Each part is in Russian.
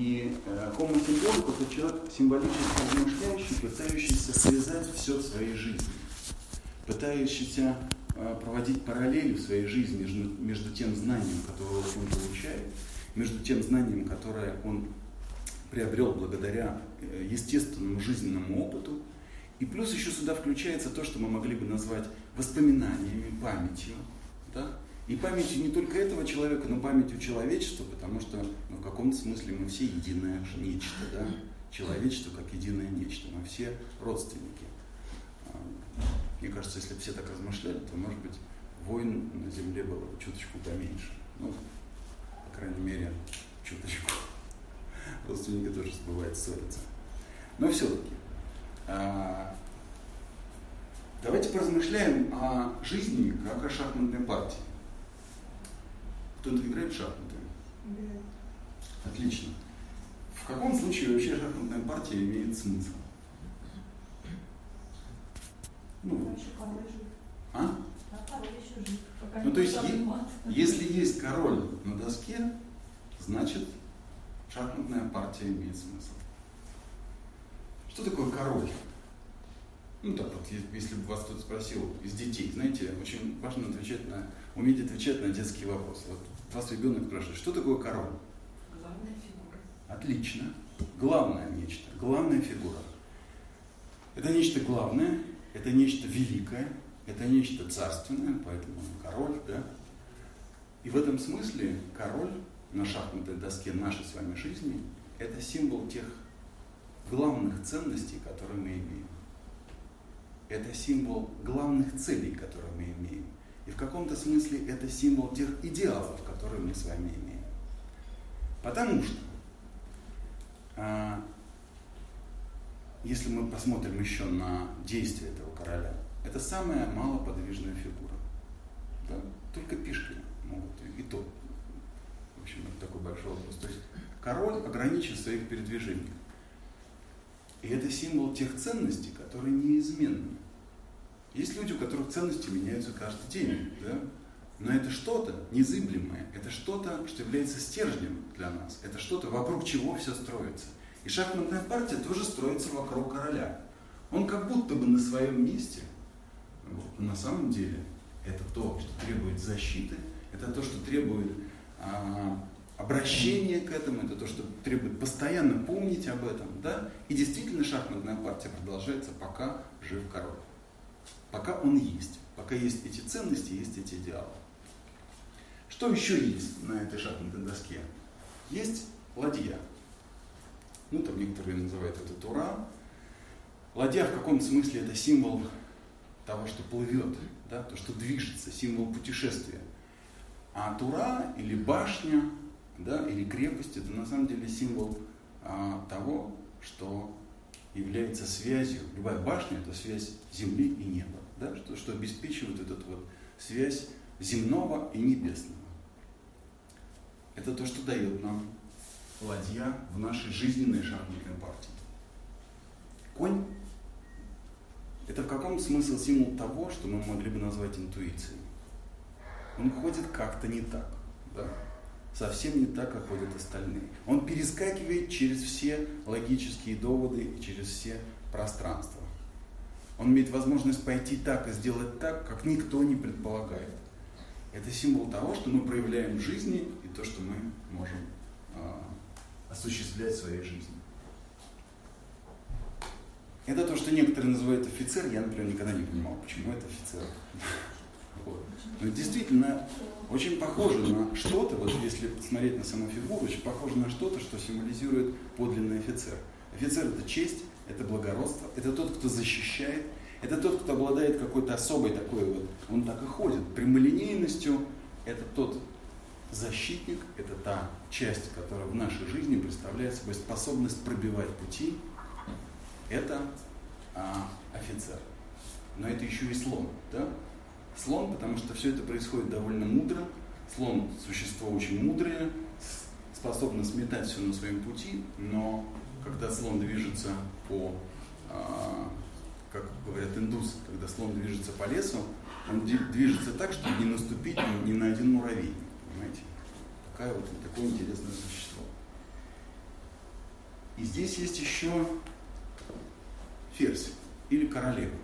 И э, homo symbolicus – это человек символически размышляющий, пытающийся связать все в своей жизни, пытающийся э, проводить параллели в своей жизни между, между тем знанием, которое он получает, между тем знанием, которое он приобрел благодаря э, естественному жизненному опыту. И плюс еще сюда включается то, что мы могли бы назвать воспоминаниями, памятью. Да? И памятью не только этого человека, но памятью человечества, потому что ну, в каком-то смысле мы все единое нечто, да? человечество как единое нечто, мы все родственники. А, мне кажется, если бы все так размышляли, то, может быть, войн на Земле было бы чуточку поменьше. Ну, по крайней мере, чуточку. Родственники тоже бывает ссорятся. Но все-таки, а, давайте поразмышляем о жизни как о шахматной партии. Кто-то играет в шахматы? Да. Отлично. В каком случае вообще шахматная партия имеет смысл? Ну, а? Ну, то есть, если есть король на доске, значит, шахматная партия имеет смысл. Что такое король? Ну так вот, если бы вас кто-то спросил из детей, знаете, очень важно отвечать на, уметь отвечать на детские вопросы. Вот вас ребенок спрашивает, что такое король? Главная фигура. Отлично. Главное нечто, главная фигура. Это нечто главное, это нечто великое, это нечто царственное, поэтому он король, да? И в этом смысле король на шахматной доске нашей с вами жизни – это символ тех главных ценностей, которые мы имеем это символ главных целей, которые мы имеем. И в каком-то смысле это символ тех идеалов, которые мы с вами имеем. Потому что, а, если мы посмотрим еще на действие этого короля, это самая малоподвижная фигура. Да? Только пешки могут, и то. В общем, это такой большой вопрос. То есть король ограничен в своих передвижениях. И это символ тех ценностей, которые неизменны. Есть люди, у которых ценности меняются каждый день, да? но это что-то незыблемое, это что-то, что является стержнем для нас, это что-то, вокруг чего все строится. И шахматная партия тоже строится вокруг короля. Он как будто бы на своем месте, но на самом деле это то, что требует защиты, это то, что требует а, обращения к этому, это то, что требует постоянно помнить об этом, да? И действительно шахматная партия продолжается, пока жив король. Пока он есть, пока есть эти ценности, есть эти идеалы. Что еще есть на этой шахматной доске? Есть ладья. Ну, там некоторые называют это тура. Ладья в каком смысле это символ того, что плывет, да, то, что движется, символ путешествия. А тура или башня, да, или крепость, это на самом деле символ а, того, что является связью. Любая башня – это связь земли и неба, да, что, что обеспечивает эту вот связь земного и небесного. Это то, что дает нам ладья в нашей жизненной шахматной партии. Конь – это в каком смысл символ того, что мы могли бы назвать интуицией. Он ходит как-то не так. Да? совсем не так, как ходят остальные. Он перескакивает через все логические доводы и через все пространства. Он имеет возможность пойти так и сделать так, как никто не предполагает. Это символ того, что мы проявляем в жизни и то, что мы можем э, осуществлять в своей жизни. Это то, что некоторые называют офицер. Я, например, никогда не понимал, почему это офицер. Но действительно очень похоже на что-то, вот если посмотреть на саму фигуру, очень похоже на что-то, что символизирует подлинный офицер. Офицер это честь, это благородство, это тот, кто защищает, это тот, кто обладает какой-то особой такой вот, он так и ходит, прямолинейностью, это тот защитник, это та часть, которая в нашей жизни представляет собой способность пробивать пути, это а, офицер. Но это еще и слон, да? слон, потому что все это происходит довольно мудро. Слон – существо очень мудрое, способно сметать все на своем пути, но когда слон движется по, а, как говорят индусы, когда слон движется по лесу, он движется так, чтобы не наступить ни, на один муравей. Понимаете? Такая вот, такое интересное существо. И здесь есть еще ферзь или королева.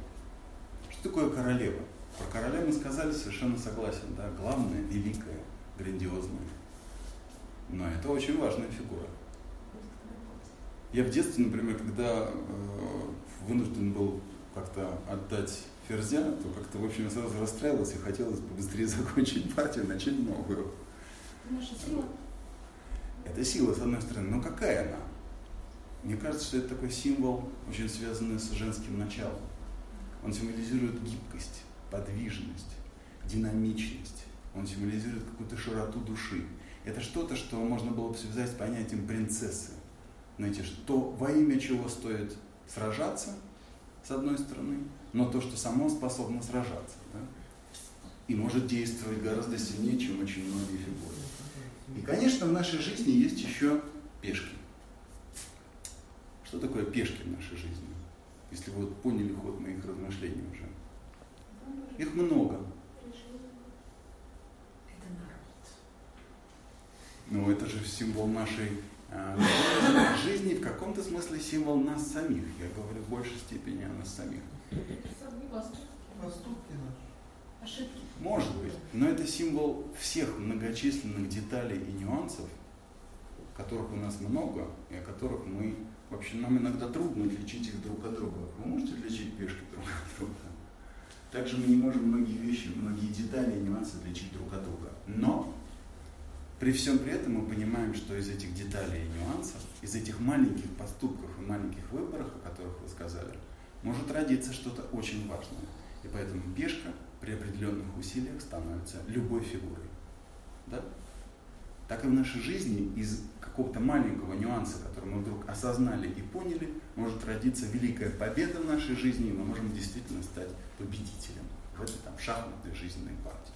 Что такое королева? Про короля мы сказали, совершенно согласен, да, главное, великое, грандиозное. Но это очень важная фигура. Я в детстве, например, когда э, вынужден был как-то отдать ферзя, то как-то, в общем, я сразу расстраивался и хотелось побыстрее закончить партию, начать новую. Наша сила. Это сила, с одной стороны, но какая она? Мне кажется, что это такой символ, очень связанный с женским началом. Он символизирует гибкость, подвижность, динамичность. Он символизирует какую-то широту души. Это что-то, что можно было бы связать с понятием принцессы. Знаете, что во имя чего стоит сражаться, с одной стороны, но то, что само способно сражаться. Да? И может действовать гораздо сильнее, чем очень многие фигуры. И, конечно, в нашей жизни есть еще пешки. Что такое пешки в нашей жизни? Если вы вот поняли ход моих размышлений уже. Их много. Но это же символ нашей жизни, в каком-то смысле символ нас самих. Я говорю в большей степени о нас самих. Поступки наши. Ошибки. Может быть. Но это символ всех многочисленных деталей и нюансов, которых у нас много, и о которых мы, вообще нам иногда трудно отличить их друг от друга. Вы можете отличить пешки друг от друга? Также мы не можем многие вещи, многие детали и нюансы отличить друг от друга. Но при всем при этом мы понимаем, что из этих деталей и нюансов, из этих маленьких поступков и маленьких выборов, о которых вы сказали, может родиться что-то очень важное. И поэтому пешка при определенных усилиях становится любой фигурой. Да? Так и в нашей жизни из какого-то маленького нюанса, который мы вдруг осознали и поняли, может родиться великая победа в нашей жизни, и мы можем действительно стать победителем в этой там, шахматной жизненной партии.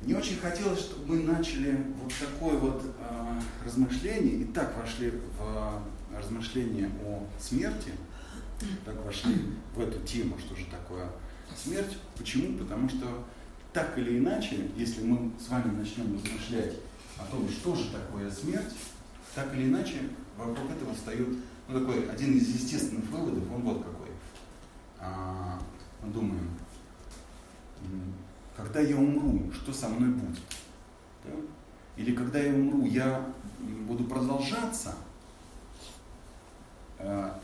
Мне очень хотелось, чтобы мы начали вот такое вот э, размышление, и так вошли в э, размышление о смерти, так вошли в эту тему, что же такое смерть. Почему? Потому что так или иначе, если мы с вами начнем размышлять о том, что же такое смерть, так или иначе вокруг этого встает ну, такой один из естественных выводов, он вот какой. А, мы думаем, когда я умру, что со мной будет? Да? Или когда я умру, я буду продолжаться? А,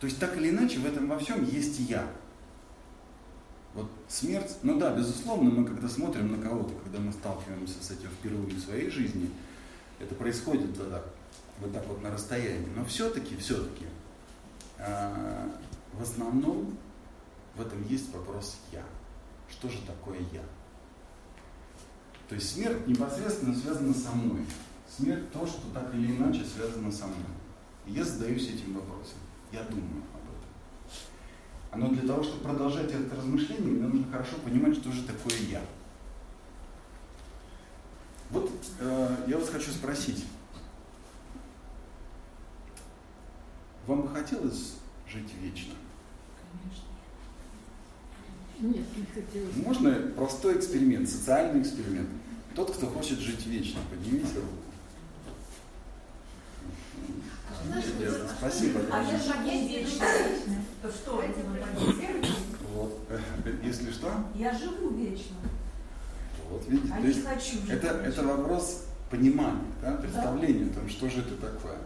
то есть так или иначе в этом во всем есть я. Вот смерть, ну да, безусловно, мы когда смотрим на кого-то, когда мы сталкиваемся с этим впервые в своей жизни, это происходит вот так вот, так вот на расстоянии. Но все-таки, все-таки, э, в основном в этом есть вопрос «я». Что же такое «я»? То есть смерть непосредственно связана со мной. Смерть то, что так или иначе связано со мной. Я задаюсь этим вопросом. Я думаю об этом. Но для того, чтобы продолжать это размышление, мне нужно хорошо понимать, что же такое я. Вот э, я вас хочу спросить. Вам бы хотелось жить вечно? Конечно. Нет, не хотелось. Можно простой эксперимент, социальный эксперимент. Тот, кто хочет жить вечно, поднимите руку. Спасибо. А я же не вечно. То что? Вот. Если что, Я живу вечно. вот видите, А то не есть хочу жить это, вечно. это вопрос понимания, да, представления о том, что же это такое.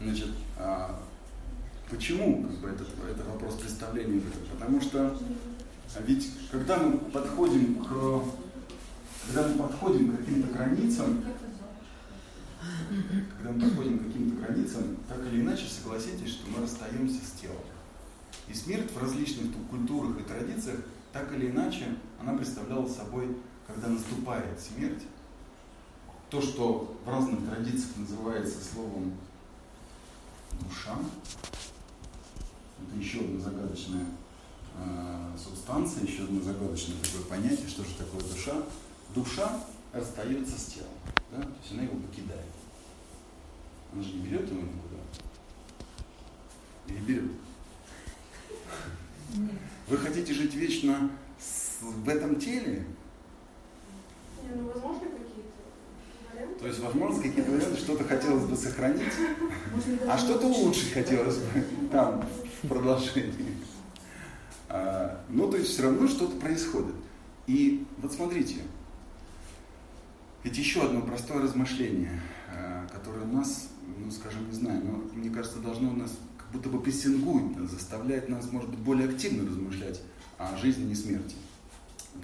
Значит, а, почему как бы, это, это вопрос представления? Потому что а ведь когда мы подходим к когда мы подходим к каким-то границам, когда мы подходим к каким-то границам, так или иначе согласитесь, что мы расстаемся с телом. И смерть в различных культурах и традициях, так или иначе, она представляла собой, когда наступает смерть, то, что в разных традициях называется словом душа, это еще одна загадочная э, субстанция, еще одно загадочное такое понятие, что же такое душа. Душа расстается с телом, да? то есть она его покидает. Она же не берет его никуда. Или берет? Нет. Вы хотите жить вечно с- в этом теле? Не, ну, возможно, какие-то варианты. То есть, возможно, какие-то моменты что-то хотелось бы сохранить, а что-то улучшить. хотелось бы там, продолжении. А, ну, то есть все равно что-то происходит. И вот смотрите, ведь еще одно простое размышление, а, которое нас, ну, скажем, не знаю, но мне кажется, должно нас как будто бы прессингует, заставляет нас, может быть, более активно размышлять о жизни и смерти.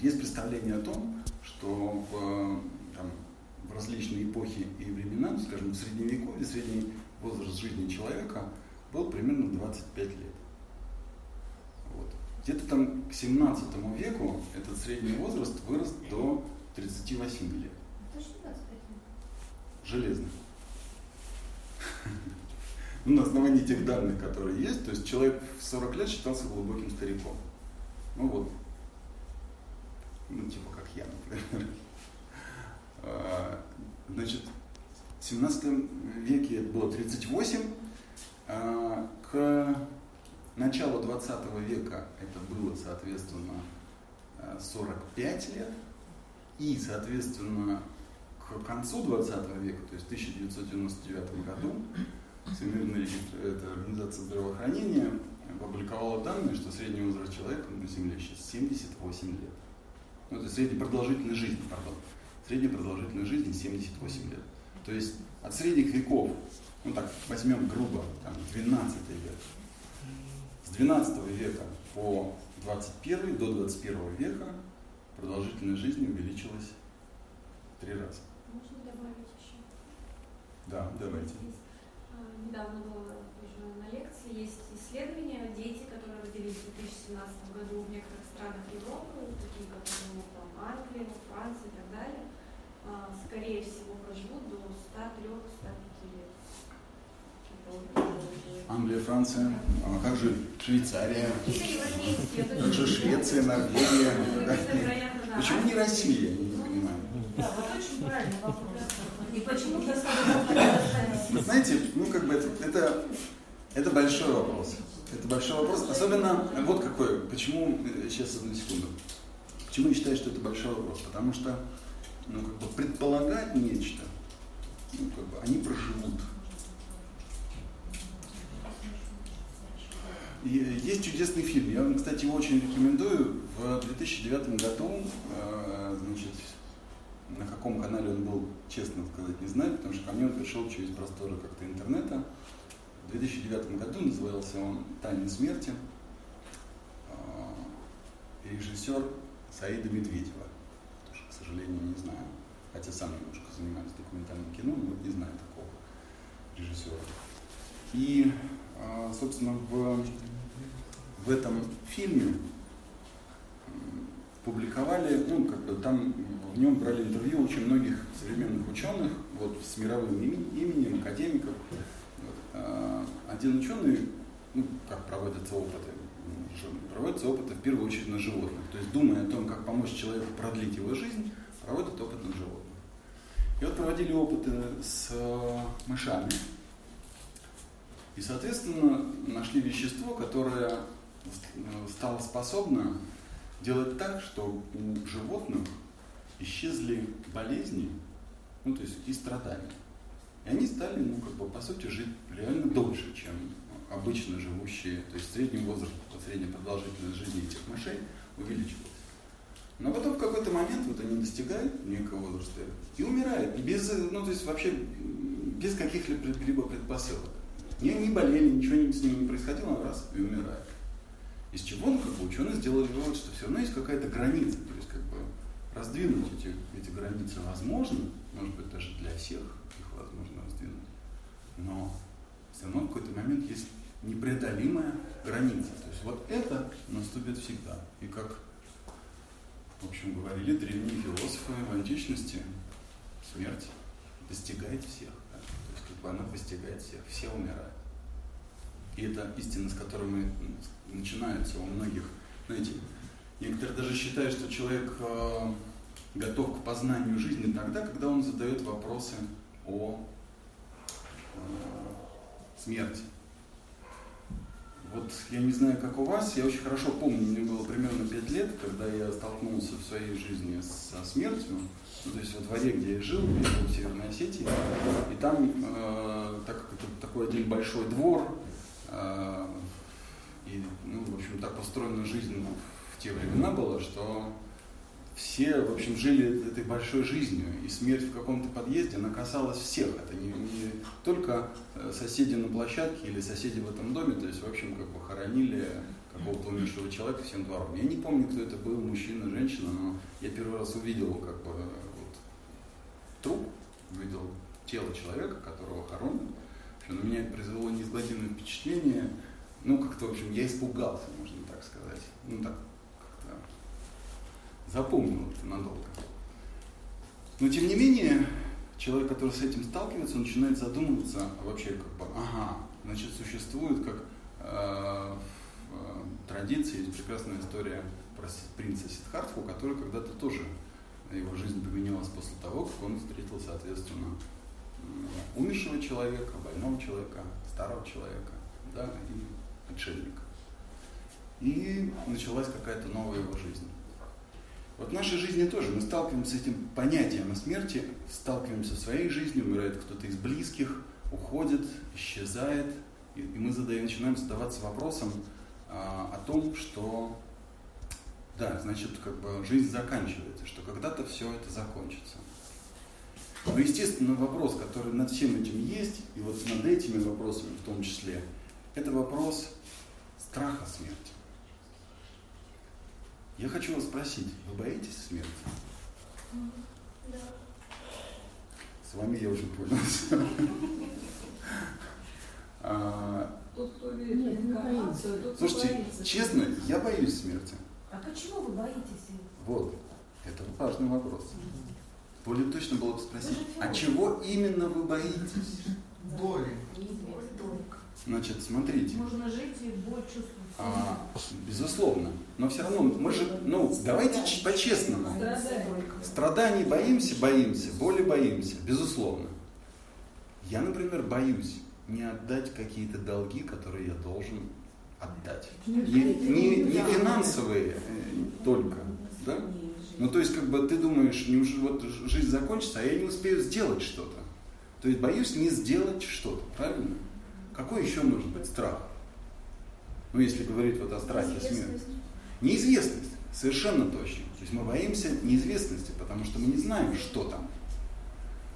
Есть представление о том, что в, там, в различные эпохи и времена, скажем, в средневековье, средний возраст жизни человека был примерно 25 лет. Где-то там к 17 веку этот средний возраст вырос до 38 лет. Точно 25 Железно. Ну, на основании тех данных, которые есть, то есть человек в 40 лет считался глубоким стариком. Ну вот. Ну, типа как я, например. А, Значит, в 17 веке это было 38, а к началу 20 века это было, соответственно, а, 45 лет, и, соответственно, к концу 20 века, то есть в 1999 году, Всемирная это организация здравоохранения опубликовала данные, что средний возраст человека на Земле сейчас 78 лет. Ну, это средняя продолжительность жизни, пардон. Средняя продолжительность жизни 78 лет. То есть от средних веков, ну так, возьмем грубо, там, 12 век, с 12 века по 21 до 21 века продолжительность жизни увеличилась в три раза. Можно добавить еще? Да, давайте. А, Недавно было тоже на лекции, есть исследования, дети, которые родились в 2017 году в некоторых странах Европы, такие как ну, там, Англия, Франция и так далее, а, скорее всего проживут до 103-105 лет. Англия, Франция, а как же Швейцария, как же Швеция, Норвегия. Почему не Россия, я не понимаю. Да, вот очень правильный вопрос. И почему до 40 лет Вы знаете, ну как бы это, это, это большой вопрос. Это большой вопрос. Особенно, вот какой, почему, э, сейчас одну секунду. Почему я считаю, что это большой вопрос? Потому что, ну как бы предполагать нечто, ну как бы они проживут. Есть чудесный фильм, я вам, кстати, его очень рекомендую. В 2009 году, э, значит, на каком канале он был, честно сказать, не знаю, потому что ко мне он пришел через просторы как-то интернета. В 2009 году назывался он «Тайны смерти». И режиссер Саида Медведева. Тоже, к сожалению, не знаю. Хотя сам немножко занимаюсь документальным кино, но не знаю такого режиссера. И, а, собственно, в, в этом фильме публиковали, ну, как бы там в нем брали интервью очень многих современных ученых, вот, с мировым имен- именем, академиков. Вот. А, Один ученый, ну, как проводятся опыты, ж- проводятся опыты в первую очередь на животных. То есть, думая о том, как помочь человеку продлить его жизнь, проводят опыт на животных. И вот проводили опыты с э, мышами. И, соответственно, нашли вещество, которое э, стало способно делать так, что у животных исчезли болезни, ну, то есть и страдания. И они стали, ну, как бы, по сути, жить реально дольше, чем обычно живущие, то есть средний возраст, средняя продолжительность жизни этих мышей увеличивалась. Но потом в какой-то момент вот они достигают некого возраста и умирают. Без, ну, то есть вообще без каких-либо предпосылок. Не, не болели, ничего с ними не происходило, а раз и умирают. Из чего, ну, как бы ученые сделали вывод, что все равно есть какая-то граница, то есть как бы раздвинуть эти, эти границы возможно, может быть даже для всех их возможно раздвинуть, но все равно в какой-то момент есть непреодолимая граница. То есть вот это наступит всегда. И как, в общем, говорили древние философы в античности, смерть достигает всех. да. То есть как бы она постигает всех, все умирают. И это истина, с которой мы м, начинаются у многих. Знаете, некоторые даже считают, что человек э, готов к познанию жизни тогда, когда он задает вопросы о э, смерти. вот я не знаю, как у вас, я очень хорошо помню, мне было примерно 5 лет, когда я столкнулся в своей жизни со смертью. Ну, то есть во дворе, где я жил, я был в Северной Осетии, и там, э, так как это такой один большой двор, и, ну, в общем, так устроена жизнь в те времена была, что все, в общем, жили этой большой жизнью, и смерть в каком-то подъезде, она касалась всех. Это не, не только э, соседи на площадке или соседи в этом доме, то есть, в общем, как бы хоронили какого-то умершего человека всем двором. Я не помню, кто это был, мужчина, женщина, но я первый раз увидел как бы вот, труп, увидел тело человека, которого хоронят. На меня это произвело неизгладимое впечатление. Ну, как-то, в общем, я испугался, можно так сказать. Ну, так, запомнил это надолго. Но тем не менее, человек, который с этим сталкивается, он начинает задумываться вообще как бы, ага, значит, существует как э, в э, традиции, есть прекрасная история про принца Сидхартху, который когда-то тоже, его жизнь поменялась после того, как он встретил, соответственно, умершего человека, больного человека, старого человека, да, и отшельника. И началась какая-то новая его жизнь. Вот в нашей жизни тоже мы сталкиваемся с этим понятием о смерти, сталкиваемся в своей жизни, умирает кто-то из близких, уходит, исчезает, и, и мы задаем, начинаем задаваться вопросом а, о том, что да, значит, как бы жизнь заканчивается, что когда-то все это закончится. Но, естественно, вопрос, который над всем этим есть, и вот над этими вопросами в том числе, это вопрос страха смерти. Я хочу вас спросить, вы боитесь смерти? Да. С вами я уже понял. А, тот, Слушайте, честно, я боюсь смерти. А почему вы боитесь? Вот, это важный вопрос. Более точно было бы спросить, а чего именно вы боитесь? Боли. Значит, смотрите. Можно жить и боль чувствовать. А, безусловно. Но все равно мы же, ну, давайте по-честному. Страданий боимся, боимся, боли боимся, безусловно. Я, например, боюсь не отдать какие-то долги, которые я должен отдать. Не, не, не финансовые э, только, да? Ну, то есть, как бы ты думаешь, неужели вот жизнь закончится, а я не успею сделать что-то. То есть, боюсь не сделать что-то, правильно? Какой еще может быть страх? Ну, если говорить вот о страхе смерти. Неизвестность, совершенно точно. То есть мы боимся неизвестности, потому что мы не знаем, что там.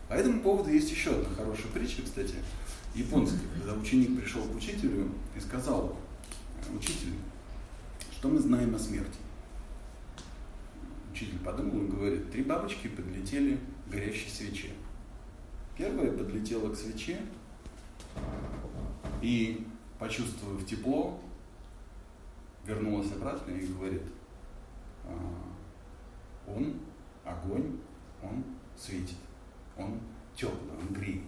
По этому поводу есть еще одна хорошая притча, кстати, японская, когда ученик пришел к учителю и сказал, учитель, что мы знаем о смерти? Учитель подумал и говорит, три бабочки подлетели к горящей свече. Первая подлетела к свече и, почувствовав тепло, вернулась обратно и говорит, «А, он огонь, он светит, он теплый, он греет.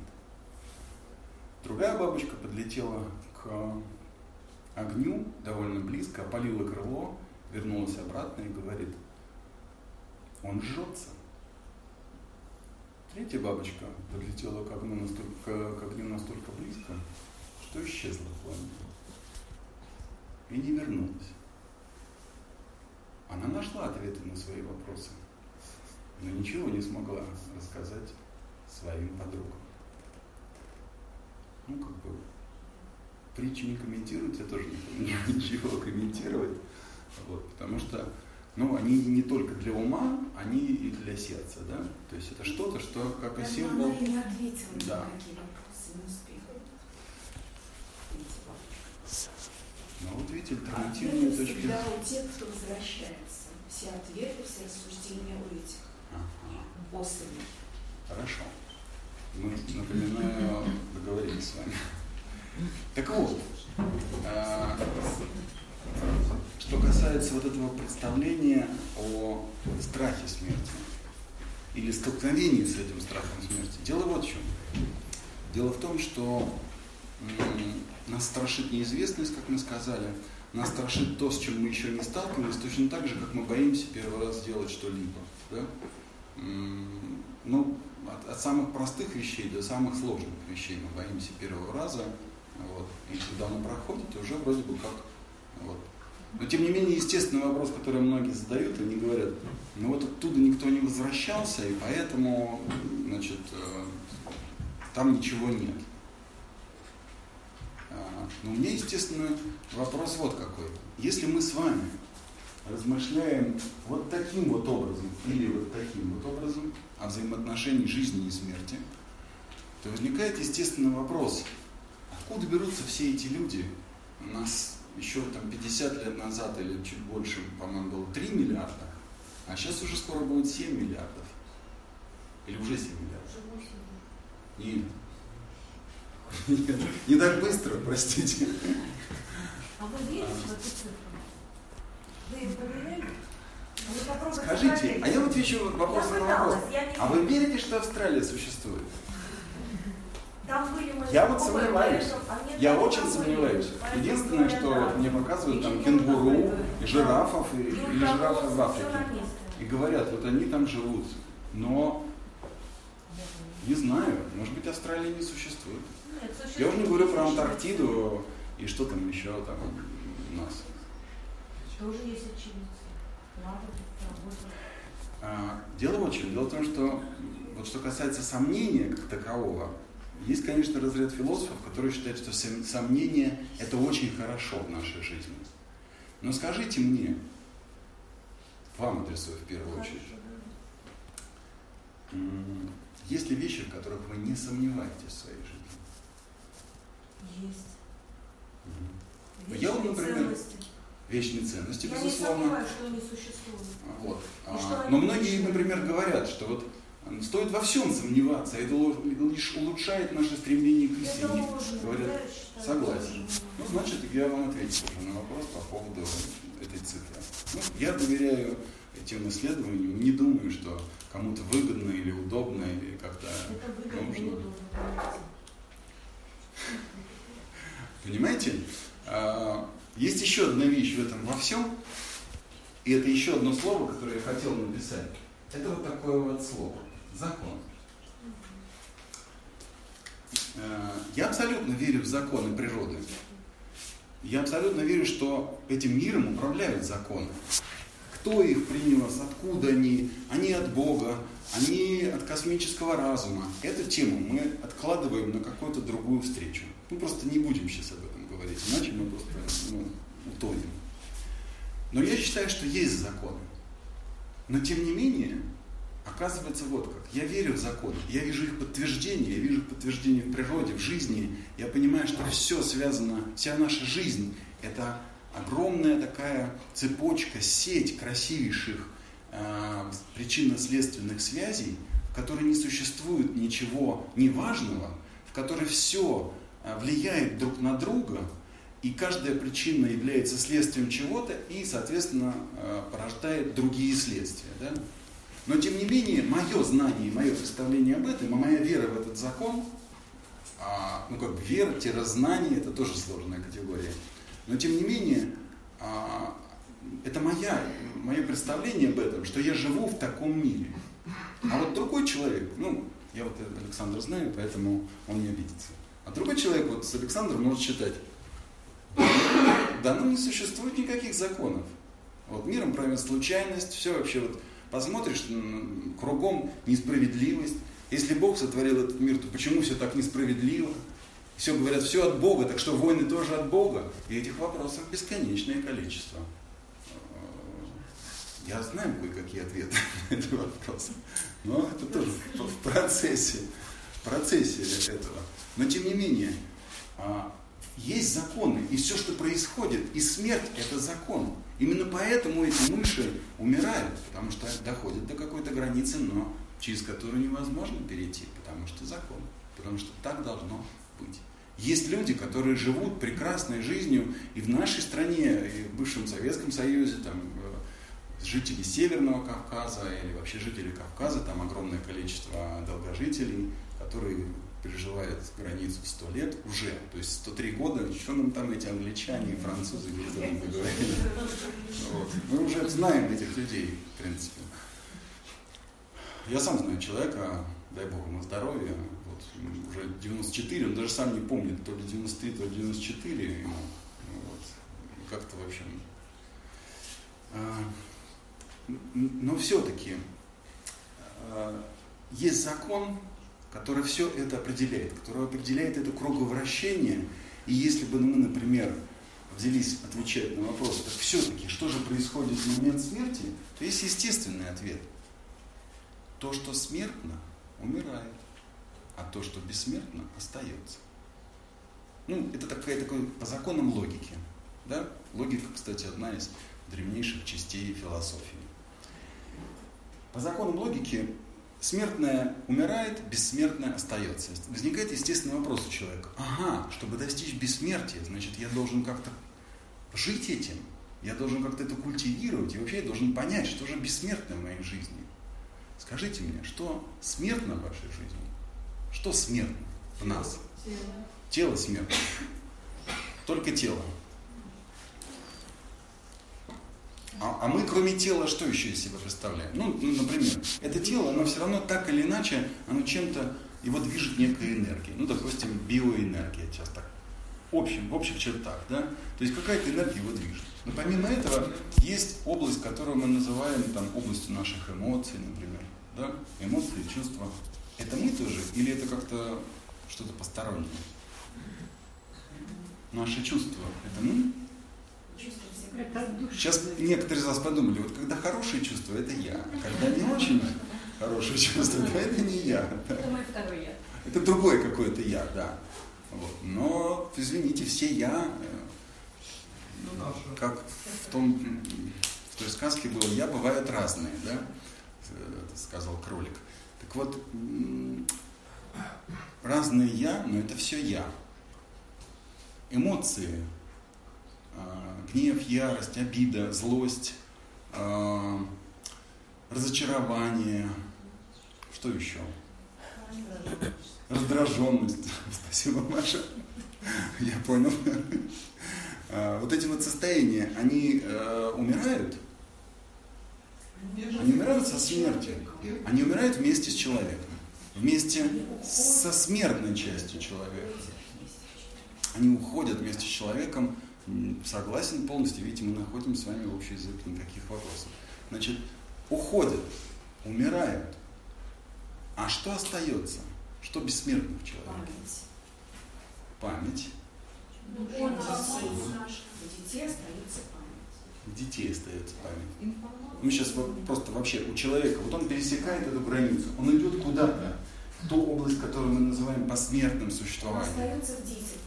Другая бабочка подлетела к огню довольно близко, опалила крыло, вернулась обратно и говорит, он жжется. Третья бабочка подлетела к огню настолько, к огню настолько близко, что исчезла в пламени и не вернулась. Она нашла ответы на свои вопросы, но ничего не смогла рассказать своим подругам. Ну, как бы, притчи не комментируют, я тоже не понимаю ничего комментировать, вот, потому что ну, они не только для ума, они и для сердца, да? То есть это что-то, что как и символ... Она не ответила да. на какие вопросы, не успела. Ну вот видите, альтернативные Ответы точки. всегда у тех, кто возвращается. Все ответы, все рассуждения у этих Ага. особей. Хорошо. Мы, напоминаю, договорились с вами. Так вот, а, что касается вот этого представления о страхе смерти или столкновении с этим страхом смерти, дело вот в чем. Дело в том, что нас страшит неизвестность, как мы сказали, нас страшит то, с чем мы еще не сталкивались, точно так же, как мы боимся первый раз сделать что-либо. Да? Ну, от, от самых простых вещей до самых сложных вещей мы боимся первого раза. Вот. И когда оно проходит, уже вроде бы как вот. Но тем не менее, естественный вопрос, который многие задают, они говорят, ну вот оттуда никто не возвращался, и поэтому, значит, э, там ничего нет. А, но у меня естественный вопрос вот какой. Если мы с вами размышляем вот таким вот образом или вот таким вот образом о взаимоотношении жизни и смерти, то возникает естественный вопрос, откуда берутся все эти люди? У нас еще там 50 лет назад или чуть больше, по-моему, было 3 миллиарда, а сейчас уже скоро будет 7 миллиардов. Или уже 7 миллиардов? Нет. Нет, не так быстро, простите. А вы верите в эту цифру? Вы им проверяли? Скажите, а я вот отвечу вопрос на вопрос. А вы верите, что Австралия существует? Там были мы я вот сомневаюсь. А я очень сомневаюсь. Единственное, что мне показывают там кенгуру, и жирафов, и, или жирафов в Африке. И говорят, вот они там живут. Но не знаю, может быть Австралия не существует. Нет, существует. Я уже не говорю про Антарктиду и что там еще там у нас. Тоже есть очевидцы. А, дело в чем? Дело в том, что вот что касается сомнения как такового, есть, конечно, разряд философов, которые считают, что сомнение – это очень хорошо в нашей жизни. Но скажите мне, вам адресую в первую очередь, есть ли вещи, в которых вы не сомневаетесь в своей жизни? Есть. Угу. Я, например, ценности. вечные ценности, Я безусловно. Я не сомневаюсь, что они существуют. Вот. А, но многие, например, говорят, что вот Стоит во всем сомневаться, это лишь улучшает наше стремление к истине. Говорят, согласен. Ну, значит, я вам ответил уже на вопрос по поводу этой цифры. Ну, я доверяю этим исследованиям, не думаю, что кому-то выгодно или удобно, или как-то нужно. Понимаете? А, есть еще одна вещь в этом во всем, и это еще одно слово, которое я хотел написать. Это вот такое вот слово закон. Э, я абсолютно верю в законы природы. Я абсолютно верю, что этим миром управляют законы. Кто их принес, откуда они, они от Бога, они от космического разума. Эту тему мы откладываем на какую-то другую встречу. Мы просто не будем сейчас об этом говорить, иначе мы просто ну, утонем. Но я считаю, что есть законы. Но тем не менее, Оказывается, вот как. Я верю в законы, я вижу их подтверждение, я вижу их подтверждение в природе, в жизни. Я понимаю, что все связано, вся наша жизнь – это огромная такая цепочка, сеть красивейших э, причинно-следственных связей, в которой не существует ничего неважного, в которой все э, влияет друг на друга, и каждая причина является следствием чего-то и, соответственно, э, порождает другие следствия. Да? Но тем не менее, мое знание мое представление об этом, моя вера в этот закон, а, ну как вера-знание, это тоже сложная категория. Но тем не менее, а, это моя, мое представление об этом, что я живу в таком мире. А вот другой человек, ну, я вот Александра знаю, поэтому он не обидится. А другой человек вот с Александром может считать, да, ну не существует никаких законов. Вот миром правит случайность, все вообще вот посмотришь, кругом несправедливость. Если Бог сотворил этот мир, то почему все так несправедливо? Все говорят, все от Бога, так что войны тоже от Бога. И этих вопросов бесконечное количество. Я знаю кое-какие ответы на эти вопросы. Но это тоже в процессе, в процессе этого. Но тем не менее, а, есть законы, и все, что происходит, и смерть – это закон. Именно поэтому эти мыши умирают, потому что доходят до какой-то границы, но через которую невозможно перейти, потому что закон, потому что так должно быть. Есть люди, которые живут прекрасной жизнью и в нашей стране, и в бывшем Советском Союзе, там, э, жители Северного Кавказа или вообще жители Кавказа, там огромное количество долгожителей, которые переживает границу в 100 лет уже, то есть 103 года, что нам там эти англичане и французы говорили. Вот. Мы уже знаем этих людей, в принципе. Я сам знаю человека, дай бог ему здоровья, вот, вот уже 94, он даже сам не помнит, то ли 93, то ли 94 ему. Вот. Как-то, в общем. А, но все-таки а, есть закон, который все это определяет, который определяет это круговращение. И если бы мы, например, взялись отвечать на вопрос, так все-таки, что же происходит в момент смерти, то есть естественный ответ. То, что смертно, умирает, а то, что бессмертно, остается. Ну, это такая, такой по законам логики. Да? Логика, кстати, одна из древнейших частей философии. По законам логики смертное умирает, бессмертное остается. Возникает естественный вопрос у человека. Ага, чтобы достичь бессмертия, значит, я должен как-то жить этим, я должен как-то это культивировать, и вообще я должен понять, что же бессмертное в моей жизни. Скажите мне, что смертно в вашей жизни? Что смертно в нас? Тело. Тело смертно. Только тело. А, а мы, кроме тела, что еще из себя представляем? Ну, ну, например, это тело, оно все равно так или иначе, оно чем-то, его движет некая энергия. Ну, допустим, биоэнергия, сейчас так, в общем, в общих чертах, да? То есть какая-то энергия его движет. Но помимо этого, есть область, которую мы называем там областью наших эмоций, например, да? Эмоции, чувства. Это мы тоже или это как-то что-то постороннее? Наши чувства, это мы? Сейчас некоторые из вас подумали, вот когда хорошие чувства, это я, а когда не очень хорошие чувства, то это не я. Это мой второй я. Это другой какой-то я, да. Вот. Но, извините, все я, э, ну, как в, том, в той сказке было, я бывают разные, да, э, сказал кролик. Так вот, разные я, но это все я. Эмоции гнев, ярость, обида, злость, а, разочарование, что еще? Раздраженность. Спасибо, Маша. Я понял. А, вот эти вот состояния, они умирают? Они умирают со смертью. Они умирают вместе с человеком. Вместе со смертной частью человека. Они уходят вместе с человеком Согласен полностью. Видите, мы находим с вами общий язык, никаких вопросов. Значит, уходят, умирают. А что остается? Что бессмертно в человеке? Память. Память. У детей остается память. У детей остается память. Мы сейчас просто вообще у человека, вот он пересекает эту границу, он идет куда-то, в ту область, которую мы называем посмертным существованием. Он остается в детях.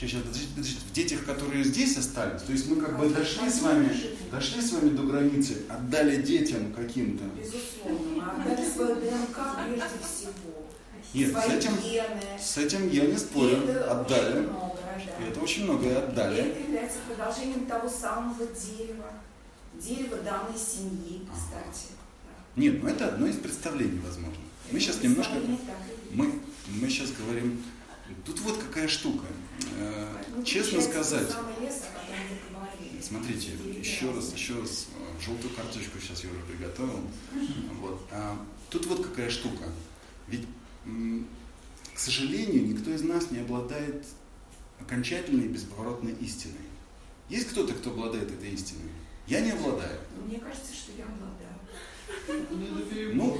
Сейчас, подождите, подождите, в детях, которые здесь остались, то есть мы как бы дошли с вами, дошли с вами до границы, отдали детям каким-то. Безусловно, мы отдали свою ДНК прежде всего. Нет, с этим, гены. с этим я не спорю, это отдали. Очень много, да. Это очень многое отдали. И это является продолжением того самого дерева, дерева данной семьи, кстати. Нет, ну это одно из представлений, возможно. Мы сейчас немножко, мы, мы сейчас говорим, тут вот какая штука. Э, честно сказать, смотрите, еще раз, еще раз, э, желтую карточку сейчас я уже приготовил. Вот. А тут вот какая штука. Ведь, к сожалению, никто из нас не обладает окончательной и бесповоротной истиной. Есть кто-то, кто обладает этой истиной? Я не обладаю. Мне кажется, что я обладаю. Ну,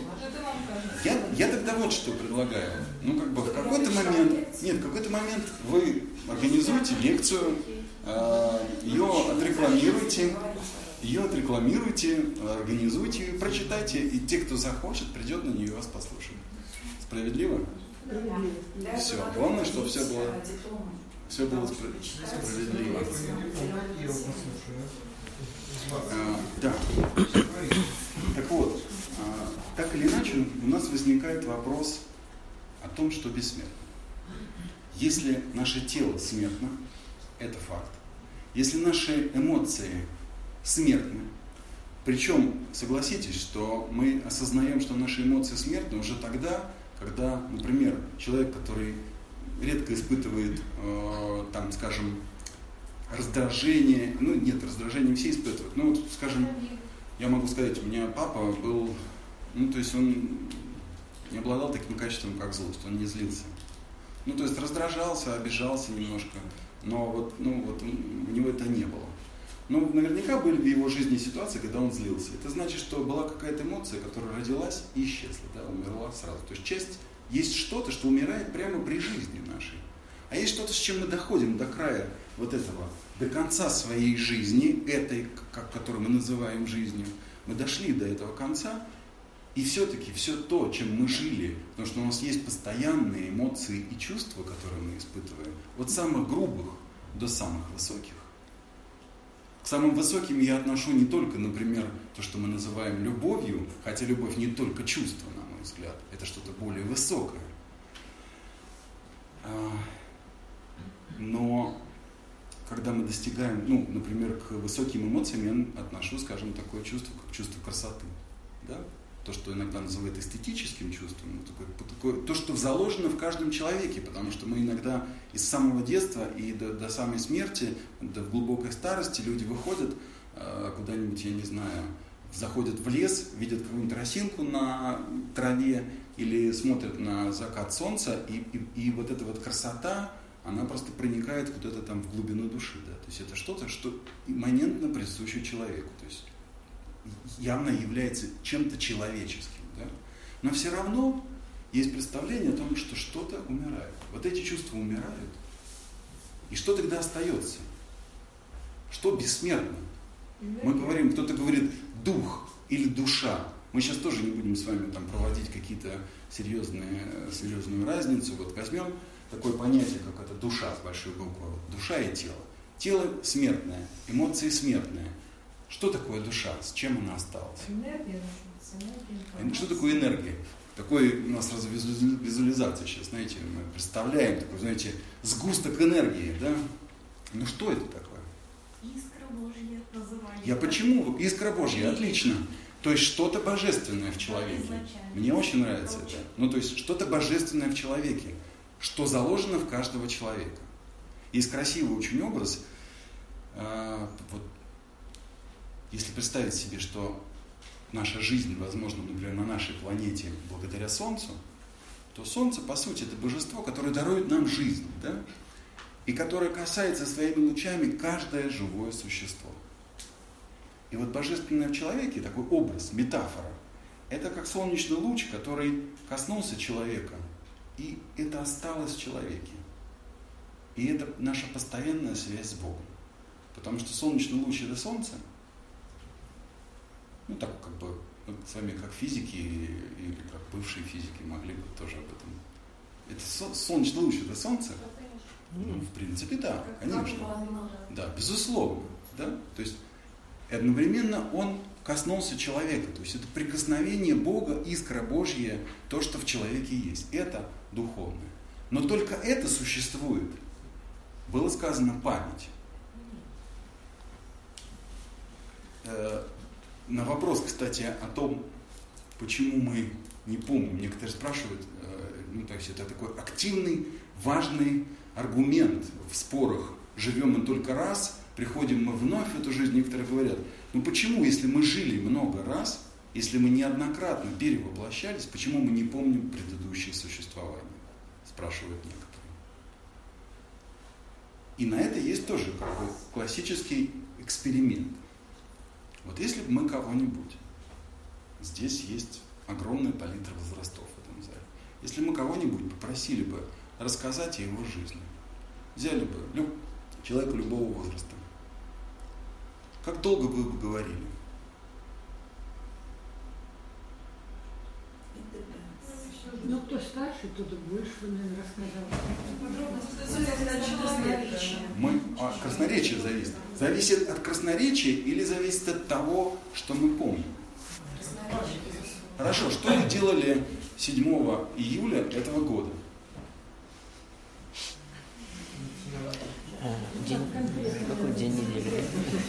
я, я тогда вот что предлагаю. Ну, как бы в какой-то момент, нет, в какой-то момент вы организуете лекцию, э, ее отрекламируйте, ее отрекламируйте, организуйте ее, прочитайте, и те, кто захочет, придет на нее и вас послушает. Справедливо? Все. Главное, чтобы все было, все было справедливо. А, да. Так вот, а, так или иначе, у нас возникает вопрос о том, что бессмертно. Если наше тело смертно, это факт. Если наши эмоции смертны, причем, согласитесь, что мы осознаем, что наши эмоции смертны уже тогда, когда, например, человек, который редко испытывает, э, там, скажем, раздражение, ну нет, раздражение все испытывают, ну вот, скажем, я могу сказать, у меня папа был, ну то есть он не обладал таким качеством, как злость, он не злился. Ну, то есть раздражался, обижался немножко, но вот, ну, вот у него это не было. Но наверняка были в его жизни ситуации, когда он злился. Это значит, что была какая-то эмоция, которая родилась и исчезла, да, умерла сразу. То есть часть, есть что-то, что умирает прямо при жизни нашей. А есть что-то, с чем мы доходим до края вот этого, до конца своей жизни, этой, как, которую мы называем жизнью. Мы дошли до этого конца, и все-таки все то, чем мы жили, потому что у нас есть постоянные эмоции и чувства, которые мы испытываем, от самых грубых до самых высоких. К самым высоким я отношу не только, например, то, что мы называем любовью, хотя любовь не только чувство, на мой взгляд, это что-то более высокое. А, но когда мы достигаем, ну, например, к высоким эмоциям я отношу, скажем, такое чувство, как чувство красоты. Да? То, что иногда называют эстетическим чувством, такое, такое, то, что заложено в каждом человеке, потому что мы иногда из самого детства и до, до самой смерти, до глубокой старости люди выходят э, куда-нибудь, я не знаю, заходят в лес, видят какую-нибудь росинку на траве или смотрят на закат солнца, и, и, и вот эта вот красота, она просто проникает куда-то там в глубину души. Да? То есть это что-то, что имманентно присуще человеку. То есть явно является чем-то человеческим. Да? Но все равно есть представление о том, что что-то умирает. Вот эти чувства умирают. И что тогда остается? Что бессмертно? Мы говорим, кто-то говорит дух или душа. Мы сейчас тоже не будем с вами там проводить какие-то серьезные, серьезную разницу. Вот возьмем такое понятие, как это душа с большой буквы. Душа и тело. Тело смертное, эмоции смертные. Что такое душа? С чем она осталась? Энергия, энергия Что такое энергия? Такой у нас сразу визуализация сейчас, знаете, мы представляем такой, знаете, сгусток энергии, да? Ну что это такое? Искра Божья называется. Я почему? Искра Божья, отлично. То есть что-то божественное в человеке. Мне очень нравится это. Ну, то есть что-то божественное в человеке что заложено в каждого человека. Есть красивый очень образ, э, вот, если представить себе, что наша жизнь возможна, например, на нашей планете благодаря Солнцу, то Солнце, по сути, это божество, которое дарует нам жизнь, да? и которое касается своими лучами каждое живое существо. И вот божественное в человеке, такой образ, метафора, это как солнечный луч, который коснулся человека – и это осталось в человеке. И это наша постоянная связь с Богом. Потому что солнечный луч это солнце. Ну так как бы мы с вами как физики или как бывшие физики могли бы тоже об этом. Это солнечный луч это солнце? Ну, в принципе, да, конечно. Да, безусловно. Да? То есть одновременно он коснулся человека. То есть это прикосновение Бога, искра Божья, то, что в человеке есть. Это духовное. Но только это существует. Было сказано память. Э, на вопрос, кстати, о том, почему мы не помним, некоторые спрашивают, э, ну, то есть это такой активный, важный аргумент в спорах. Живем мы только раз, приходим мы вновь в эту жизнь, некоторые говорят, ну почему, если мы жили много раз, если мы неоднократно перевоплощались, почему мы не помним предыдущее существование? Спрашивают некоторые. И на это есть тоже как бы классический эксперимент. Вот если бы мы кого-нибудь, здесь есть огромная палитра возрастов в этом зале, если мы кого-нибудь попросили бы рассказать о его жизни, взяли бы люб, человека любого возраста, как долго вы бы говорили? Ну, кто старше, тот больше, наверное, рассказал. Мы, а красноречие зависит. Зависит от красноречия или зависит от того, что мы помним? Хорошо, что вы делали 7 июля этого года? День, какой день недели?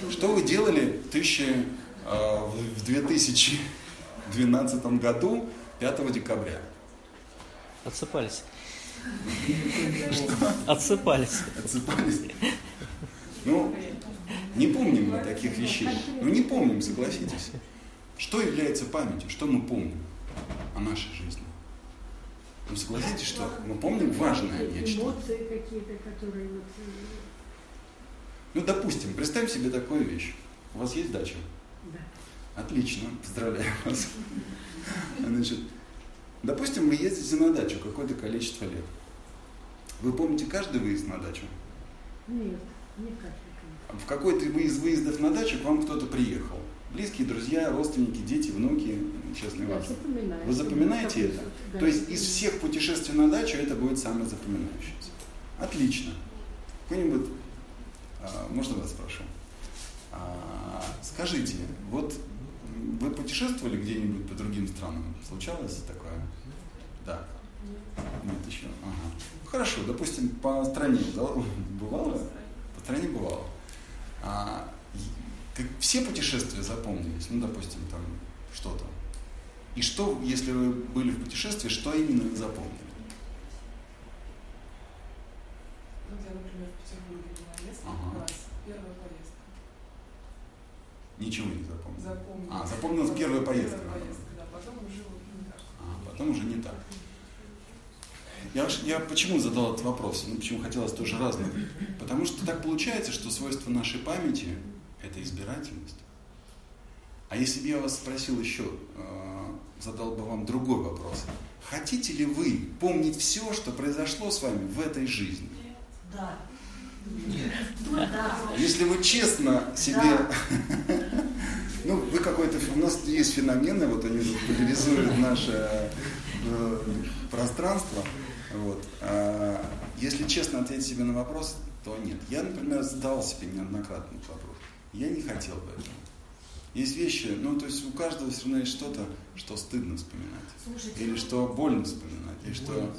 Что вы делали тысячи, э, в 2012 году 5 декабря? Отсыпались. Отсыпались. Отсыпались? Ну, не помним мы таких вещей. Ну, не помним, согласитесь. Что является памятью? Что мы помним о нашей жизни? Ну, согласитесь, что мы помним важное нечто. Эмоции какие-то, которые вот... э, Ну, допустим, представим себе такую вещь. У вас есть дача? Да. Отлично, поздравляю вас. Значит, допустим, вы ездите на дачу какое-то количество лет. Вы помните каждый выезд на дачу? Нет, не каждый. В какой-то из выездов на дачу к вам кто-то приехал. Близкие, друзья, родственники, дети, внуки, честно важно. запоминаю. Вы запоминаете это? Да. То есть из всех путешествий на дачу это будет самое запоминающееся. Отлично. Какой-нибудь, а, можно вас спрошу? А, скажите, вот вы путешествовали где-нибудь по другим странам? Случалось такое? Да. Нет еще. Ага. Хорошо, допустим, по стране да, бывало? По стране бывало. А, как- все путешествия запомнились? Ну, допустим, там что-то. И что, если вы были в путешествии, что именно запомнили? Ну, я, например, в Петербурге была несколько Ага. раз. Первая поездка. Ничего не запомнили. Запомнила. А, запомнилась первая поездка. Первая поездка, да. Потом уже вот не так. А, потом уже не так. Я, я почему задал этот вопрос? Ну, почему хотелось тоже разных? Потому что так получается, что свойство нашей памяти – это избирательность. А если бы я вас спросил еще, э, задал бы вам другой вопрос. Хотите ли вы помнить все, что произошло с вами в этой жизни? Да. Если вы честно себе... Ну, вы какой-то... У нас есть феномены, вот они тут поляризуют наше э, пространство. Вот. А если честно ответить себе на вопрос, то нет. Я, например, задавал себе неоднократно этот вопрос. Я не хотел бы этого. Есть вещи, ну, то есть у каждого все равно есть что-то, что стыдно вспоминать. Слушайте, Или что больно вспоминать. И что...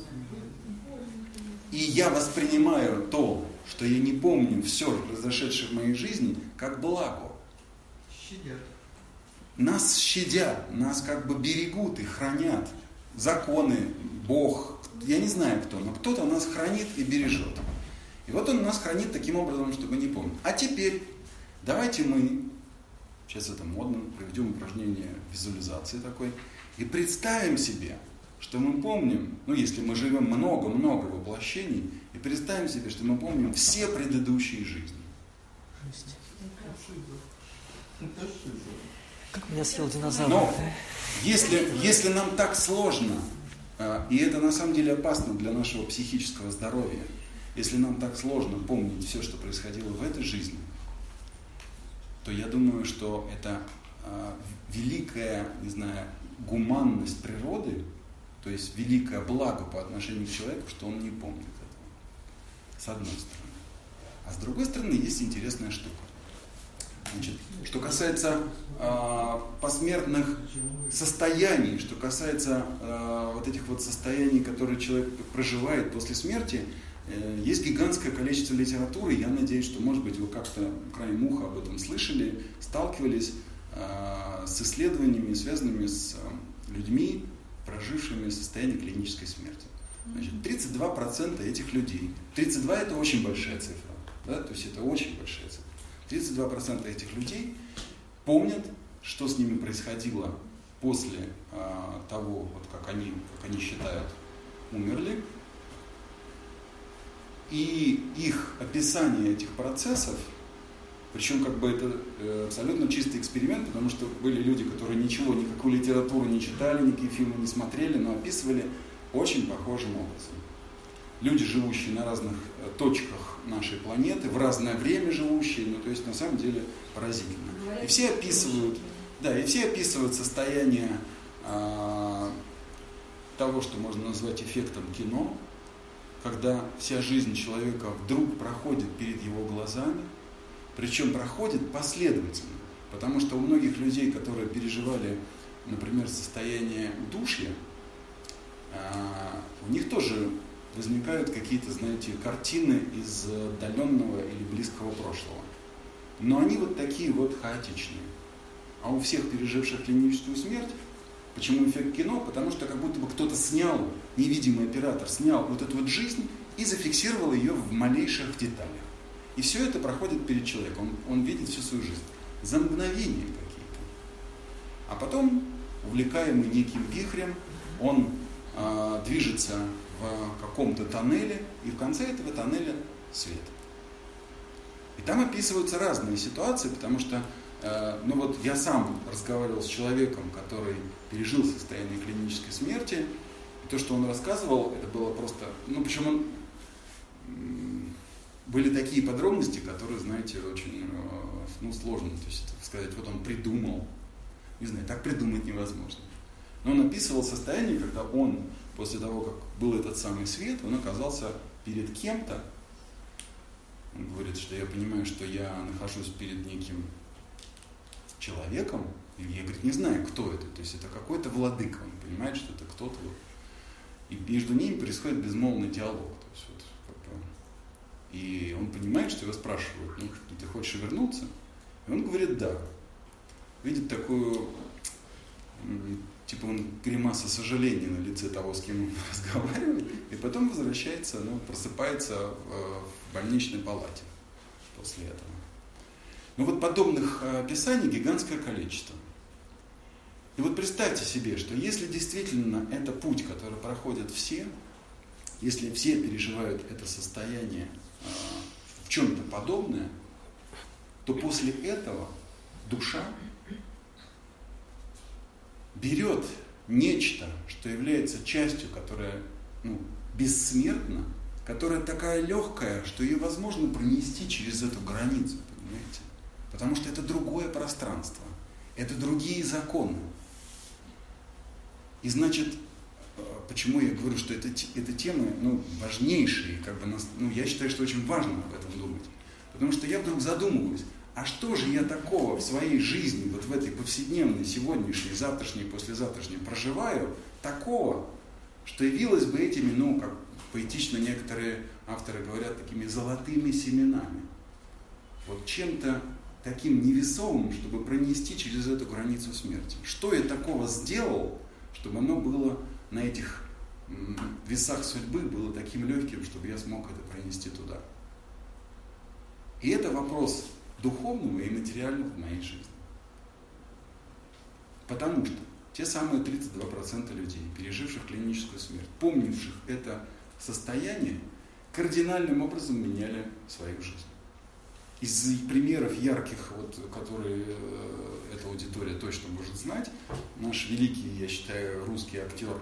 И я воспринимаю то, что я не помню все произошедшее в моей жизни, как благо. Щадят. Нас щадят, нас как бы берегут и хранят. Законы, Бог, я не знаю кто, но кто-то нас хранит и бережет. И вот он нас хранит таким образом, чтобы не помнить. А теперь давайте мы, сейчас это модно, проведем упражнение визуализации такой, и представим себе, что мы помним, ну если мы живем много-много воплощений, и представим себе, что мы помним все предыдущие жизни. Как меня съел динозавр. Но если, если нам так сложно, а, и это на самом деле опасно для нашего психического здоровья, если нам так сложно помнить все, что происходило в этой жизни, то я думаю, что это а, великая, не знаю, гуманность природы, то есть великое благо по отношению к человеку, что он не помнит этого. С одной стороны. А с другой стороны, есть интересная штука. Значит, что касается а, посмертных состояний, что касается э, вот этих вот состояний, которые человек проживает после смерти, э, есть гигантское количество литературы. Я надеюсь, что, может быть, вы как-то краем уха об этом слышали, сталкивались э, с исследованиями, связанными с э, людьми, прожившими состояние клинической смерти. Значит, 32% этих людей, 32 это очень большая цифра, да, то есть это очень большая цифра. 32% этих людей помнят, что с ними происходило после а, того, вот как они, как они считают, умерли. И их описание этих процессов, причем как бы это э, абсолютно чистый эксперимент, потому что были люди, которые ничего, никакую литературу не читали, никакие фильмы не смотрели, но описывали очень похожим образом. Люди, живущие на разных э, точках нашей планеты, в разное время живущие, ну то есть на самом деле поразительно. И все описывают, да, и все описывают состояние а, того, что можно назвать эффектом кино, когда вся жизнь человека вдруг проходит перед его глазами, причем проходит последовательно. Потому что у многих людей, которые переживали, например, состояние удушья, а, у них тоже возникают какие-то, знаете, картины из отдаленного или близкого прошлого. Но они вот такие вот хаотичные. А у всех переживших клиническую смерть, почему эффект кино? Потому что как будто бы кто-то снял, невидимый оператор снял вот эту вот жизнь и зафиксировал ее в малейших деталях. И все это проходит перед человеком, он, он видит всю свою жизнь. За мгновения какие-то. А потом, увлекаемый неким вихрем, он а, движется в каком-то тоннеле, и в конце этого тоннеля свет. И там описываются разные ситуации, потому что, э, ну вот я сам разговаривал с человеком, который пережил состояние клинической смерти, и то, что он рассказывал, это было просто, ну причем он, были такие подробности, которые, знаете, очень, э, ну сложно, то есть сказать, вот он придумал, не знаю, так придумать невозможно. Но он описывал состояние, когда он, после того, как был этот самый свет, он оказался перед кем-то, он говорит, что я понимаю, что я нахожусь перед неким человеком, и я, говорит, не знаю, кто это. То есть это какой-то владыка, он понимает, что это кто-то. И между ними происходит безмолвный диалог. То есть вот, и он понимает, что его спрашивают, ну, ты хочешь вернуться? И он говорит, да. Видит такую, типа он гримаса сожаления на лице того, с кем он разговаривает, и потом возвращается, ну, просыпается в, в больничной палате после этого. Ну вот подобных э, описаний гигантское количество. И вот представьте себе, что если действительно это путь, который проходят все, если все переживают это состояние э, в чем-то подобное, то после этого душа берет нечто, что является частью, которая ну, бессмертна, которая такая легкая, что ее возможно пронести через эту границу, понимаете? Потому что это другое пространство, это другие законы. И значит, почему я говорю, что это, это темы ну, важнейшие, как бы, ну, я считаю, что очень важно об этом думать. Потому что я вдруг задумываюсь, а что же я такого в своей жизни, вот в этой повседневной, сегодняшней, завтрашней, послезавтрашней проживаю, такого, что явилось бы этими, ну, как поэтично некоторые авторы говорят, такими золотыми семенами. Вот чем-то таким невесомым, чтобы пронести через эту границу смерти. Что я такого сделал, чтобы оно было на этих весах судьбы было таким легким, чтобы я смог это пронести туда. И это вопрос духовного и материального в моей жизни. Потому что те самые 32% людей, переживших клиническую смерть, помнивших это состояние, кардинальным образом меняли свою жизнь. Из примеров ярких, вот, которые э, эта аудитория точно может знать, наш великий, я считаю, русский актер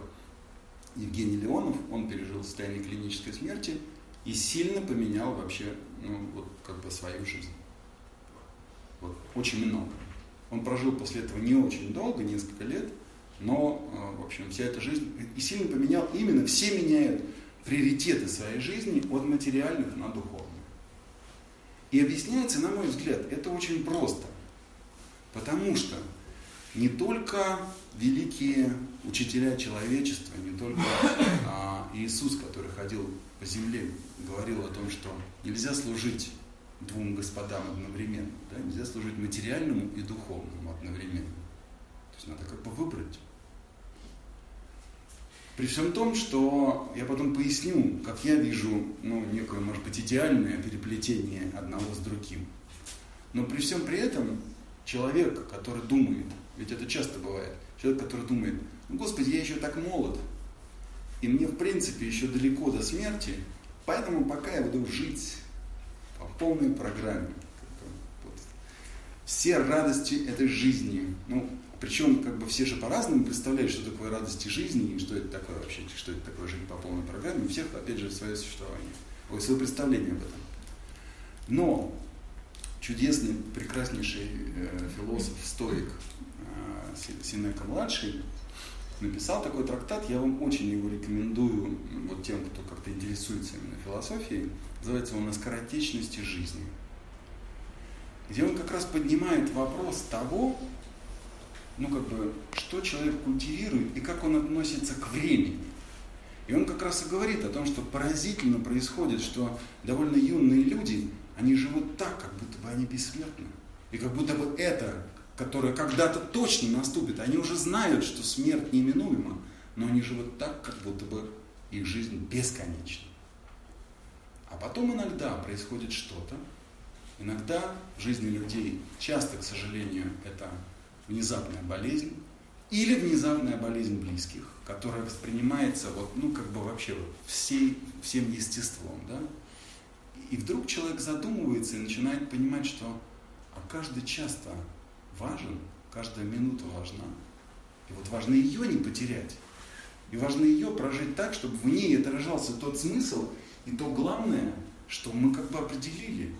Евгений Леонов, он пережил состояние клинической смерти и сильно поменял вообще ну, вот, как бы свою жизнь. Вот, очень много. Он прожил после этого не очень долго, несколько лет, но, э, в общем, вся эта жизнь и сильно поменял, именно все меняют приоритеты своей жизни от материальных на духовные. И объясняется, на мой взгляд, это очень просто. Потому что не только великие учителя человечества, не только а, Иисус, который ходил по земле, говорил о том, что нельзя служить двум господам одновременно. Да? Нельзя служить материальному и духовному одновременно. То есть надо как бы выбрать. При всем том, что я потом поясню, как я вижу ну, некое, может быть, идеальное переплетение одного с другим. Но при всем при этом человек, который думает, ведь это часто бывает, человек, который думает, ну, Господи, я еще так молод, и мне, в принципе, еще далеко до смерти, поэтому пока я буду жить по полной программе. Все радости этой жизни. Ну, причем как бы все же по-разному представляют, что такое радости жизни и что это такое вообще, что это такое жить по полной программе. У всех, опять же, свое существование, ой, свое представление об этом. Но чудесный, прекраснейший э, философ, стоик э, Синека-младший написал такой трактат, я вам очень его рекомендую вот тем, кто как-то интересуется именно философией. Называется он «О скоротечности жизни». Где он как раз поднимает вопрос того, ну как бы, что человек культивирует и как он относится к времени. И он как раз и говорит о том, что поразительно происходит, что довольно юные люди, они живут так, как будто бы они бессмертны. И как будто бы это которая когда-то точно наступит. Они уже знают, что смерть неминуема, но они живут так, как будто бы их жизнь бесконечна. А потом иногда происходит что-то, иногда в жизни людей, часто, к сожалению, это внезапная болезнь, Или внезапная болезнь близких, которая воспринимается вот, ну, как бы вообще вот всей, всем естеством, да? И вдруг человек задумывается и начинает понимать, что а каждый час-то важен, каждая минута важна. И вот важно ее не потерять. И важно ее прожить так, чтобы в ней отражался тот смысл и то главное, что мы как бы определили.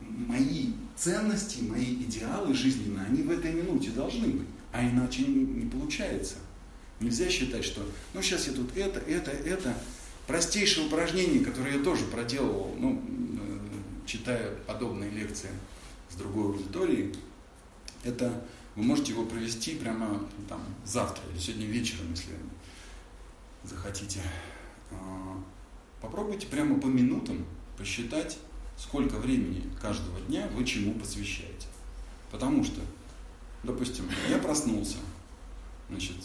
Мои ценности, мои идеалы жизненные, они в этой минуте должны быть. А иначе не, получается. Нельзя считать, что ну сейчас я тут это, это, это. Простейшее упражнение, которое я тоже проделывал, ну, э, читая подобные лекции с другой аудиторией, это вы можете его провести прямо там, завтра или сегодня вечером, если захотите. А, попробуйте прямо по минутам посчитать, сколько времени каждого дня вы чему посвящаете. Потому что, допустим, я проснулся, значит,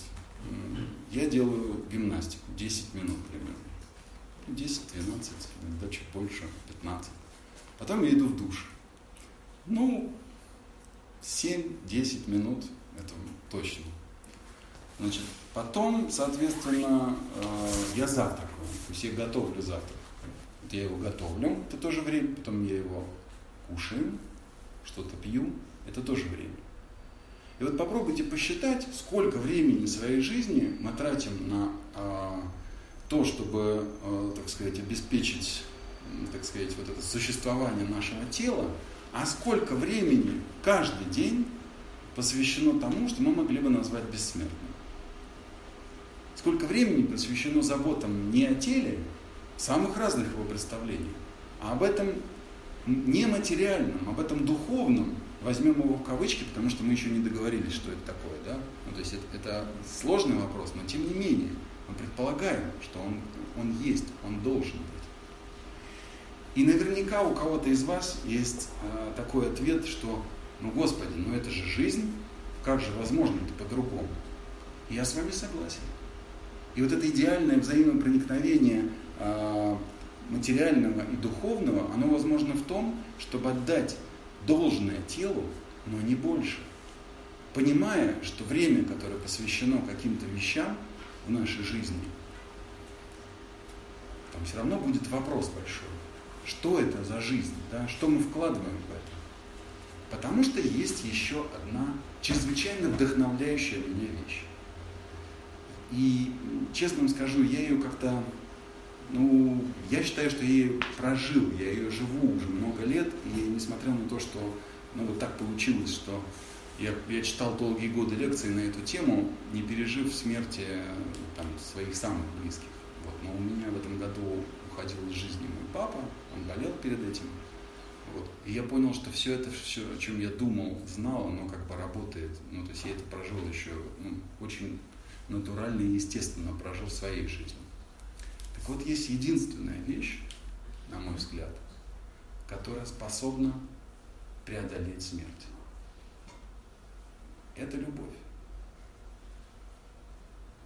я делаю гимнастику 10 минут примерно. 10, 12, иногда чуть больше, 15. Потом я иду в душ. Ну, 7-10 минут, это точно. Значит, потом, соответственно, э, я завтракаю, то есть я готовлю завтрак. Вот я его готовлю, это тоже время, потом я его кушаю, что-то пью, это тоже время. И вот попробуйте посчитать, сколько времени своей жизни мы тратим на э, то, чтобы, э, так сказать, обеспечить, так сказать, вот это существование нашего тела, а сколько времени каждый день посвящено тому, что мы могли бы назвать бессмертным. Сколько времени посвящено заботам не о теле, самых разных его представлениях, а об этом нематериальном, об этом духовном, возьмем его в кавычки, потому что мы еще не договорились, что это такое, да? Ну, то есть это, это сложный вопрос, но тем не менее мы предполагаем, что он, он есть, он должен быть. И наверняка у кого-то из вас есть э, такой ответ, что, ну Господи, ну это же жизнь, как же возможно это по-другому? Я с вами согласен. И вот это идеальное взаимопроникновение э, материального и духовного, оно возможно в том, чтобы отдать должное телу, но не больше. Понимая, что время, которое посвящено каким-то вещам в нашей жизни, там все равно будет вопрос большой что это за жизнь, да, что мы вкладываем в это. Потому что есть еще одна чрезвычайно вдохновляющая меня вещь. И честно вам скажу, я ее как-то, ну, я считаю, что я ее прожил, я ее живу уже много лет, и несмотря на то, что, ну, вот так получилось, что я, я читал долгие годы лекции на эту тему, не пережив смерти там, своих самых близких. Вот. Но у меня в этом году уходил из жизни мой папа, он болел перед этим. Вот. И я понял, что все это, все, о чем я думал, знал, оно как бы работает. Ну, то есть я это прожил еще ну, очень натурально и естественно прожил своей жизнью. Так вот, есть единственная вещь, на мой взгляд, которая способна преодолеть смерть. Это любовь.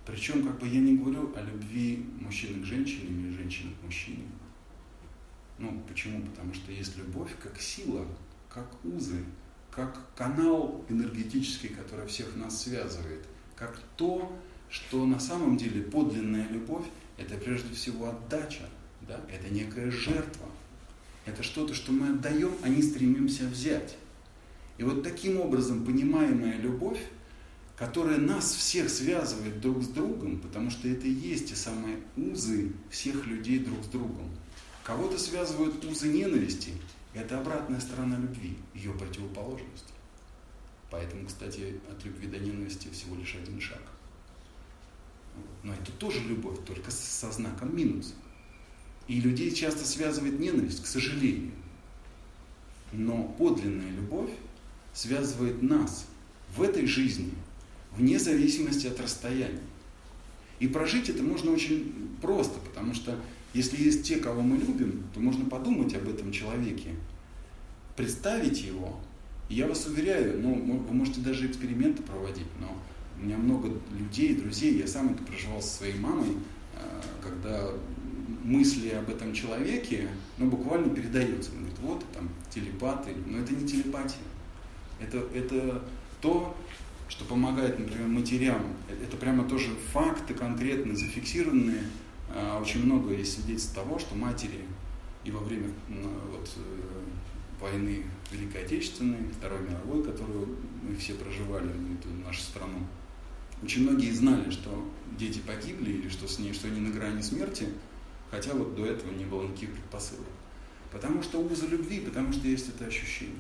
Причем, как бы я не говорю о любви мужчины к женщине или женщины к мужчине. Ну, почему? Потому что есть любовь как сила, как узы, как канал энергетический, который всех нас связывает, как то, что на самом деле подлинная любовь – это прежде всего отдача, да? это некая жертва, это что-то, что мы отдаем, а не стремимся взять. И вот таким образом понимаемая любовь которая нас всех связывает друг с другом, потому что это и есть те самые узы всех людей друг с другом. Кого-то связывают узы ненависти, это обратная сторона любви, ее противоположность. Поэтому, кстати, от любви до ненависти всего лишь один шаг. Но это тоже любовь, только со знаком минус. И людей часто связывает ненависть, к сожалению. Но подлинная любовь связывает нас в этой жизни вне зависимости от расстояния. И прожить это можно очень просто, потому что если есть те, кого мы любим, то можно подумать об этом человеке, представить его. И я вас уверяю, ну, вы можете даже эксперименты проводить, но у меня много людей, друзей, я сам это проживал со своей мамой, э, когда мысли об этом человеке, ну, буквально передается. Он говорит, вот, там, телепаты, но это не телепатия. Это, это то, что помогает, например, матерям. Это прямо тоже факты конкретно зафиксированные. А, очень много есть свидетельств того, что матери и во время вот, э, войны Великой Отечественной, Второй мировой, которую мы все проживали, эту нашу страну, очень многие знали, что дети погибли или что, с ней, что они на грани смерти, хотя вот до этого не было никаких предпосылок. Потому что узы любви, потому что есть это ощущение.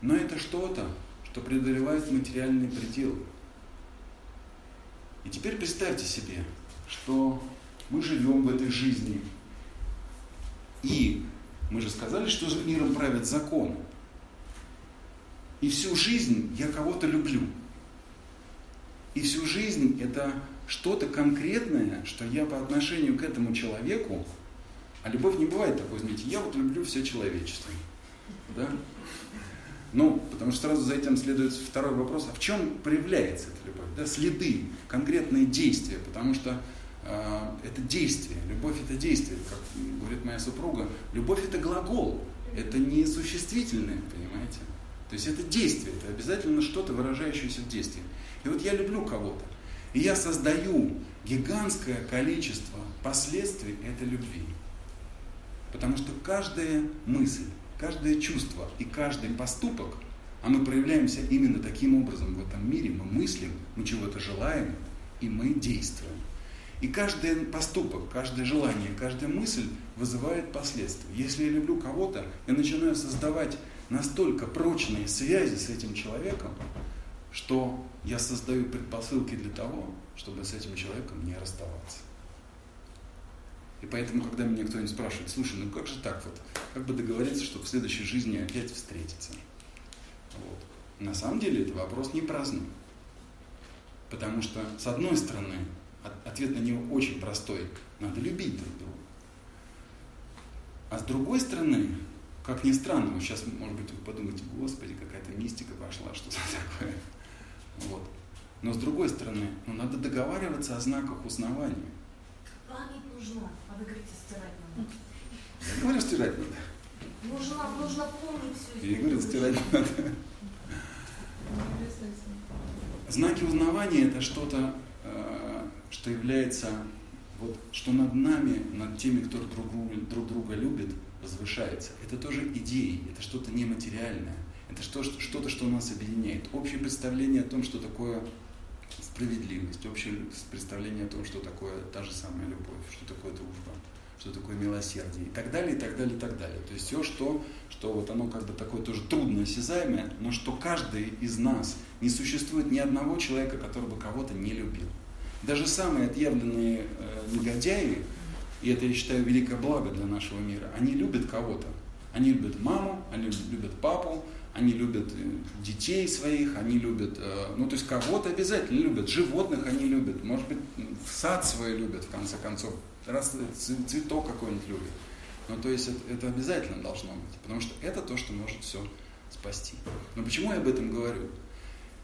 Но это что-то, что преодолевает материальные пределы. И теперь представьте себе, что мы живем в этой жизни. И мы же сказали, что миром правит закон. И всю жизнь я кого-то люблю. И всю жизнь это что-то конкретное, что я по отношению к этому человеку, а любовь не бывает такой, знаете, я вот люблю все человечество. Да? Ну, потому что сразу за этим следует второй вопрос, а в чем проявляется эта любовь? Да, следы, конкретные действия, потому что э, это действие, любовь это действие, как говорит моя супруга, любовь это глагол, это не существительное, понимаете? То есть это действие, это обязательно что-то выражающееся в действии. И вот я люблю кого-то, и я создаю гигантское количество последствий этой любви. Потому что каждая мысль, каждое чувство и каждый поступок, а мы проявляемся именно таким образом в этом мире, мы мыслим, мы чего-то желаем, и мы действуем. И каждый поступок, каждое желание, каждая мысль вызывает последствия. Если я люблю кого-то, я начинаю создавать настолько прочные связи с этим человеком, что я создаю предпосылки для того, чтобы с этим человеком не расставаться. И поэтому, когда меня кто-нибудь спрашивает, слушай, ну как же так вот, как бы договориться, чтобы в следующей жизни опять встретиться? Вот. На самом деле это вопрос не праздный. Потому что, с одной стороны, ответ на него очень простой. Надо любить друг друга. А с другой стороны, как ни странно, вы сейчас, может быть, вы подумаете, господи, какая-то мистика пошла, что это такое. Вот. Но с другой стороны, ну, надо договариваться о знаках узнавания. Нужна, а вы говорите, стирать надо. Я говорю, стирать надо. Нужно, нужно помнить все. Я говорю, стирать надо. Знаки узнавания это что-то, э, что является, вот, что над нами, над теми, кто друг, друг друга любит, возвышается. Это тоже идеи, это что-то нематериальное. Это что-то, что нас объединяет. Общее представление о том, что такое справедливость, общее представление о том, что такое та же самая любовь, что такое дружба, что такое милосердие и так далее, и так далее, и так далее. То есть все, что, что вот оно как бы такое тоже трудно осязаемое, но что каждый из нас, не существует ни одного человека, который бы кого-то не любил. Даже самые отъявленные э, негодяи, и это, я считаю, великое благо для нашего мира, они любят кого-то. Они любят маму, они любят папу, они любят э, детей своих, они любят, э, ну то есть кого-то обязательно любят, животных они любят, может быть, в сад свой любят, в конце концов, раз цветок какой-нибудь любят. Ну то есть это, это обязательно должно быть, потому что это то, что может все спасти. Но почему я об этом говорю?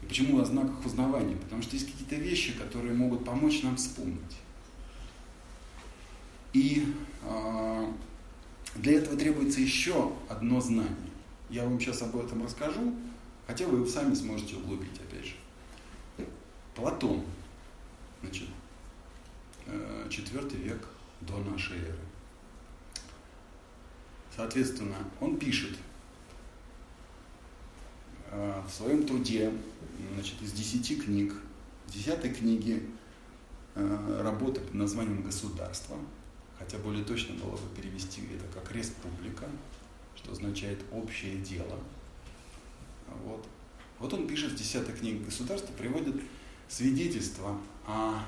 И почему о знаках узнавания? Потому что есть какие-то вещи, которые могут помочь нам вспомнить. И э, для этого требуется еще одно знание. Я вам сейчас об этом расскажу, хотя вы сами сможете углубить, опять же. Платон, значит, э, четвертый век до нашей эры. Соответственно, он пишет э, в своем труде, значит, из десяти книг, десятой книге э, работа под названием «Государство», хотя более точно было бы перевести это как «Республика», что означает общее дело. Вот. Вот он пишет в 10 книге государства, приводит свидетельство о,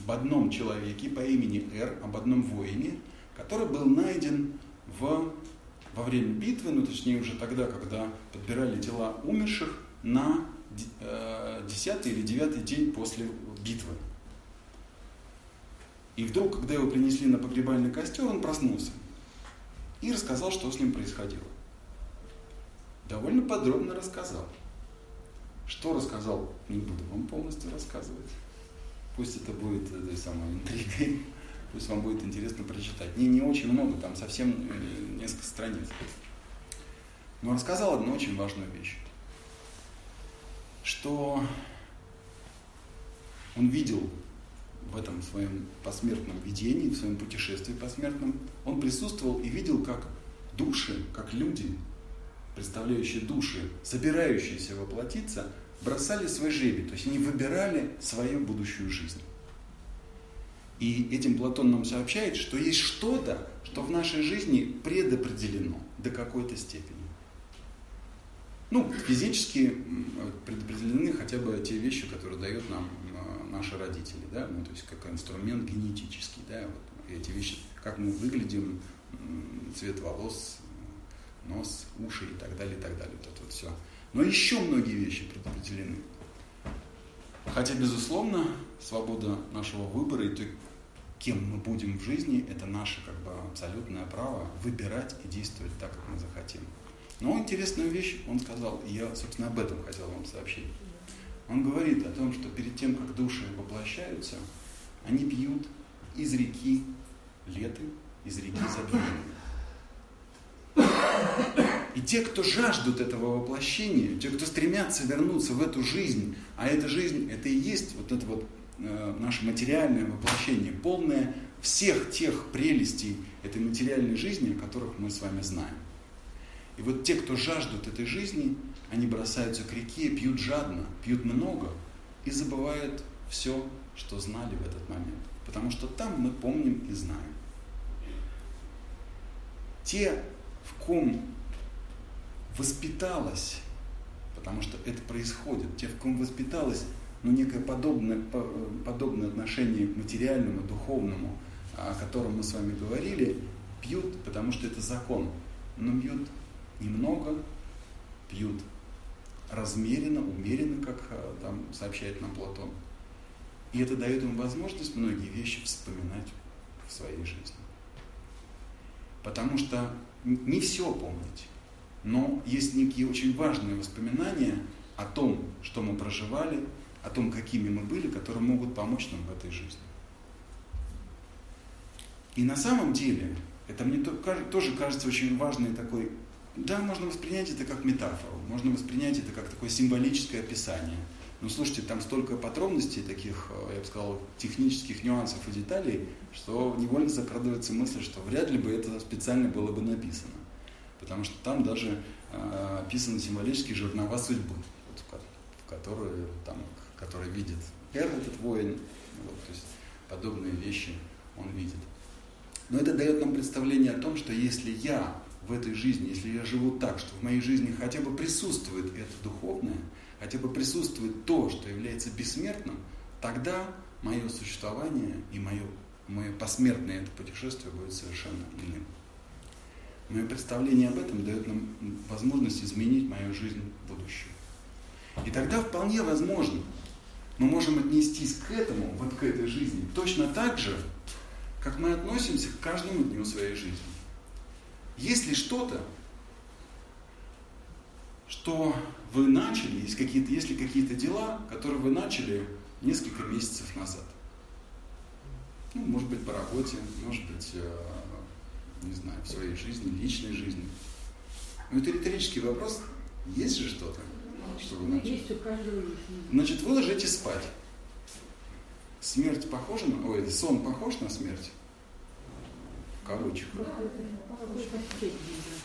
об одном человеке по имени Р, об одном воине, который был найден в, во время битвы, ну точнее уже тогда, когда подбирали тела умерших на э, 10 или 9 день после битвы. И вдруг, когда его принесли на погребальный костер, он проснулся и рассказал, что с ним происходило. Довольно подробно рассказал. Что рассказал, не буду вам полностью рассказывать. Пусть это будет этой самой интригой, пусть вам будет интересно прочитать. Не, не очень много, там совсем э, несколько страниц. Но рассказал одну очень важную вещь. что он видел в этом своем посмертном видении, в своем путешествии посмертном, он присутствовал и видел, как души, как люди, представляющие души, собирающиеся воплотиться, бросали свой жребий, то есть они выбирали свою будущую жизнь. И этим Платон нам сообщает, что есть что-то, что в нашей жизни предопределено до какой-то степени. Ну, физически предопределены хотя бы те вещи, которые дают нам наши родители, да, ну, то есть как инструмент генетический, да, вот эти вещи, как мы выглядим, цвет волос, нос, уши и так далее, и так далее, вот это вот все. Но еще многие вещи предопределены. Хотя, безусловно, свобода нашего выбора и то, кем мы будем в жизни, это наше как бы абсолютное право выбирать и действовать так, как мы захотим. Но интересную вещь он сказал, и я, собственно, об этом хотел вам сообщить. Он говорит о том, что перед тем, как души воплощаются, они пьют из реки леты, из реки забвения. И те, кто жаждут этого воплощения, те, кто стремятся вернуться в эту жизнь, а эта жизнь, это и есть вот это вот э, наше материальное воплощение, полное всех тех прелестей этой материальной жизни, о которых мы с вами знаем. И вот те, кто жаждут этой жизни, они бросаются к реке, пьют жадно, пьют много и забывают все, что знали в этот момент. Потому что там мы помним и знаем. Те, в ком воспиталось, потому что это происходит, те, в ком воспиталось ну, некое подобное, подобное отношение к материальному, духовному, о котором мы с вами говорили, пьют, потому что это закон, но пьют немного, пьют размеренно, умеренно, как э, там сообщает нам Платон. И это дает им возможность многие вещи вспоминать в своей жизни. Потому что не все помнить, но есть некие очень важные воспоминания о том, что мы проживали, о том, какими мы были, которые могут помочь нам в этой жизни. И на самом деле, это мне тоже кажется очень важной такой да, можно воспринять это как метафору, можно воспринять это как такое символическое описание. Но слушайте, там столько подробностей, таких, э, я бы сказал, технических нюансов и деталей, что невольно закрадывается мысль, что вряд ли бы это специально было бы написано. Потому что там даже э, описаны символические жернова судьбы, вот, которые, там, которые видит Эр, этот воин, вот, то есть подобные вещи он видит. Но это дает нам представление о том, что если я в этой жизни, если я живу так, что в моей жизни хотя бы присутствует это духовное, хотя бы присутствует то, что является бессмертным, тогда мое существование и мое, мое посмертное это путешествие будет совершенно иным. Мое представление об этом дает нам возможность изменить мою жизнь в будущем. И тогда вполне возможно, мы можем отнестись к этому, вот к этой жизни, точно так же, как мы относимся к каждому дню своей жизни. Если что-то, что вы начали, есть какие-то, если какие-то дела, которые вы начали несколько месяцев назад. Ну, может быть, по работе, может быть, э, не знаю, в своей жизни, личной жизни. Но это риторический вопрос. Есть же что-то, что вы начали? Есть у каждого Значит, вы ложитесь спать. Смерть похожа на... Ой, сон похож на смерть? В кавычках. В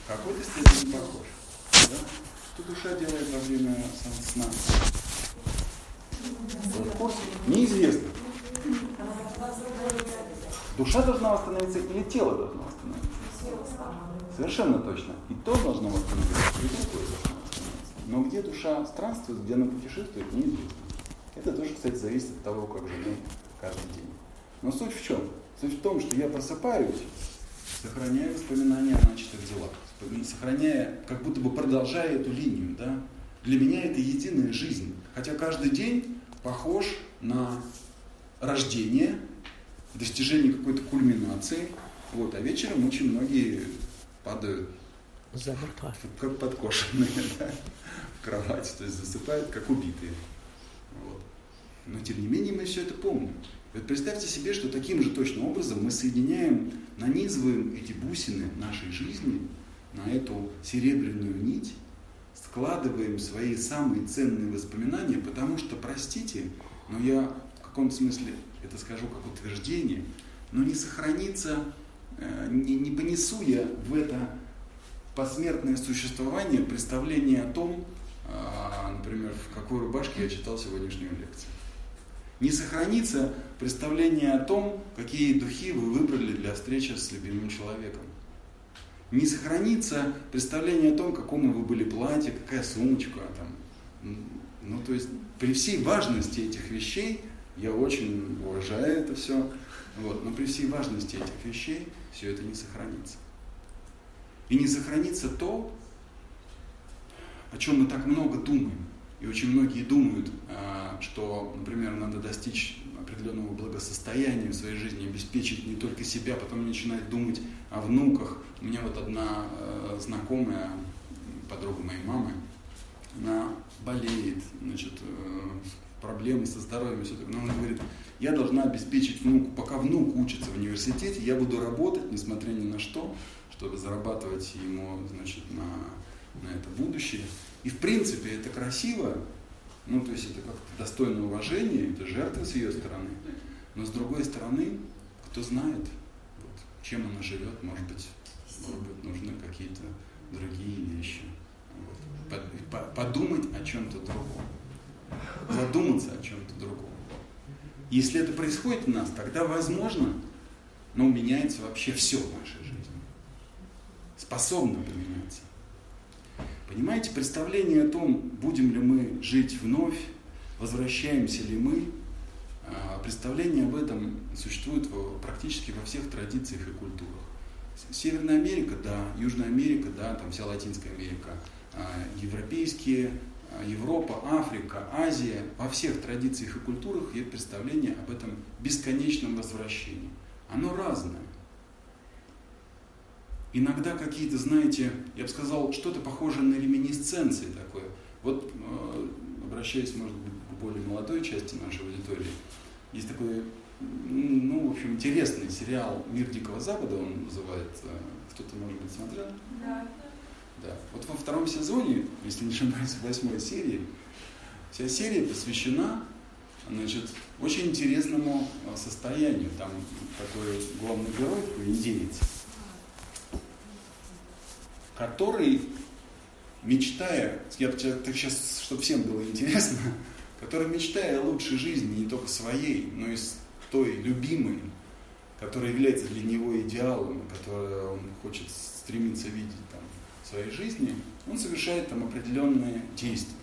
какой-то степени похож. Да? Что душа делает во время сна? Неизвестно. Душа должна восстановиться или тело должно восстановиться? Совершенно точно. И то должно восстановиться, и другое должно восстановиться. Но где душа странствует, где она путешествует, неизвестно. Это тоже, кстати, зависит от того, как живем каждый день. Но суть в чем? Суть в том, что я просыпаюсь, сохраняя воспоминания о начатых делах, сохраняя, как будто бы продолжая эту линию. Да? Для меня это единая жизнь. Хотя каждый день похож на рождение, достижение какой-то кульминации. Вот, а вечером очень многие падают как подкошенные да, в кровать, то есть засыпают как убитые. Вот. Но тем не менее мы все это помним. Вот представьте себе, что таким же точным образом мы соединяем, нанизываем эти бусины нашей жизни на эту серебряную нить, складываем свои самые ценные воспоминания, потому что, простите, но я в каком-то смысле это скажу как утверждение, но не сохранится, э, не, не понесу я в это посмертное существование представление о том, а, например, в какой рубашке я читал сегодняшнюю лекцию. Не сохранится представление о том, какие духи вы выбрали для встречи с любимым человеком. Не сохранится представление о том, какому вы были платье, какая сумочка там. Ну, то есть при всей важности этих вещей, я очень уважаю это все, вот, но при всей важности этих вещей все это не сохранится. И не сохранится то, о чем мы так много думаем. И очень многие думают, а, что, например, надо достичь определенного благосостояния в своей жизни, обеспечить не только себя, потом начинать думать о внуках. У меня вот одна э, знакомая, подруга моей мамы, она болеет, значит, э, проблемы со здоровьем, все такое. Но она говорит, я должна обеспечить внуку, пока внук учится в университете, я буду работать, несмотря ни на что, чтобы зарабатывать ему, значит, на, на это будущее. И в принципе это красиво, ну то есть это как-то достойно уважения, это жертва с ее стороны. Но с другой стороны, кто знает, вот, чем она живет, может быть, может быть, нужны какие-то другие вещи. Вот. Подумать о чем-то другом. Задуматься о чем-то другом. Если это происходит у нас, тогда возможно, но ну, меняется вообще все в нашей жизни. Способно поменяться. Понимаете, представление о том, будем ли мы жить вновь, возвращаемся ли мы, а, представление об этом существует практически во всех традициях и культурах. Северная Америка, да, Южная Америка, да, там вся Латинская Америка, а, европейские, а, Европа, Африка, Азия, во всех традициях и культурах есть представление об этом бесконечном возвращении. Оно разное. Иногда какие-то, знаете, я бы сказал, что-то похожее на реминисценции такое. Вот, э, обращаясь, может быть, к более молодой части нашей аудитории, есть такой, ну, в общем, интересный сериал «Мир Дикого Запада», он называется. Кто-то, может быть, смотрел? Да. Да. Вот во втором сезоне, если не ошибаюсь, в восьмой серии, вся серия посвящена значит, очень интересному э, состоянию. Там такой главный герой, такой индеец, который, мечтая, я так сейчас, чтобы всем было интересно, который, мечтая о лучшей жизни, не только своей, но и той любимой, которая является для него идеалом, которую он хочет стремиться видеть там, в своей жизни, он совершает там определенные действия.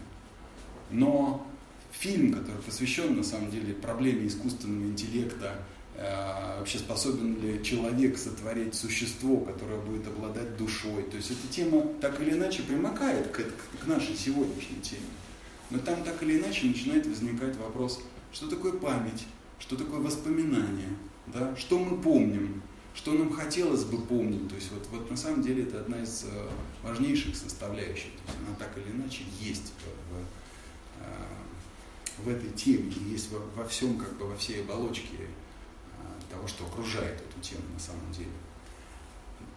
Но фильм, который посвящен на самом деле проблеме искусственного интеллекта, Э, вообще способен ли человек сотворить существо, которое будет обладать душой. То есть эта тема так или иначе примыкает к, к нашей сегодняшней теме. Но там так или иначе начинает возникать вопрос, что такое память, что такое воспоминание, да? что мы помним, что нам хотелось бы помнить. То есть вот, вот на самом деле это одна из э, важнейших составляющих. То есть она так или иначе есть в, в, э, этой теме, есть во, во всем, как бы во всей оболочке того, что окружает эту тему на самом деле.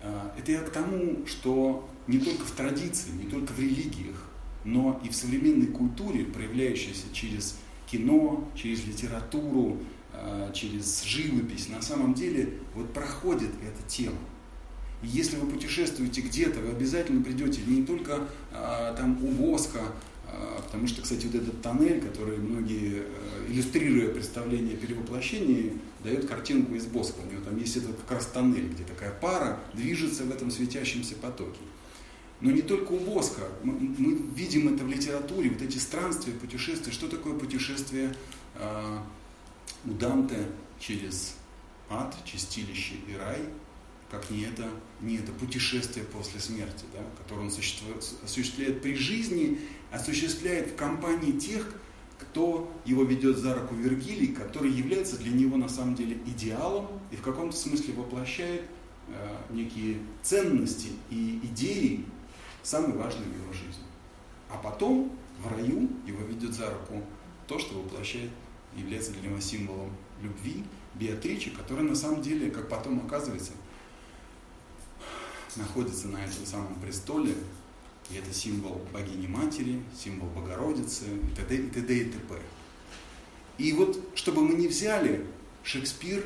А, это я к тому, что не только в традиции, не только в религиях, но и в современной культуре, проявляющейся через кино, через литературу, а, через живопись, на самом деле вот проходит эта тема. И если вы путешествуете где-то, вы обязательно придете не только а, там у Воска, а, потому что, кстати, вот этот тоннель, который многие, э, иллюстрируя представление о перевоплощении, дает картинку из Боска. У него там есть этот как раз тоннель, где такая пара движется в этом светящемся потоке. Но не только у Боска. Мы, мы видим это в литературе, вот эти странствия, путешествия. Что такое путешествие э, у Данте через ад, чистилище и рай? Как не это, не это путешествие после смерти, да, которое он осуществляет при жизни осуществляет в компании тех, кто его ведет за руку Вергилий, который является для него на самом деле идеалом и в каком-то смысле воплощает э, некие ценности и идеи, самые важные в его жизни. А потом в раю его ведет за руку то, что воплощает, является для него символом любви, Беатричи, которая на самом деле, как потом оказывается, находится на этом самом престоле И это символ богини матери, символ Богородицы и т.д. и т.д. и т.п. И вот, чтобы мы не взяли Шекспир,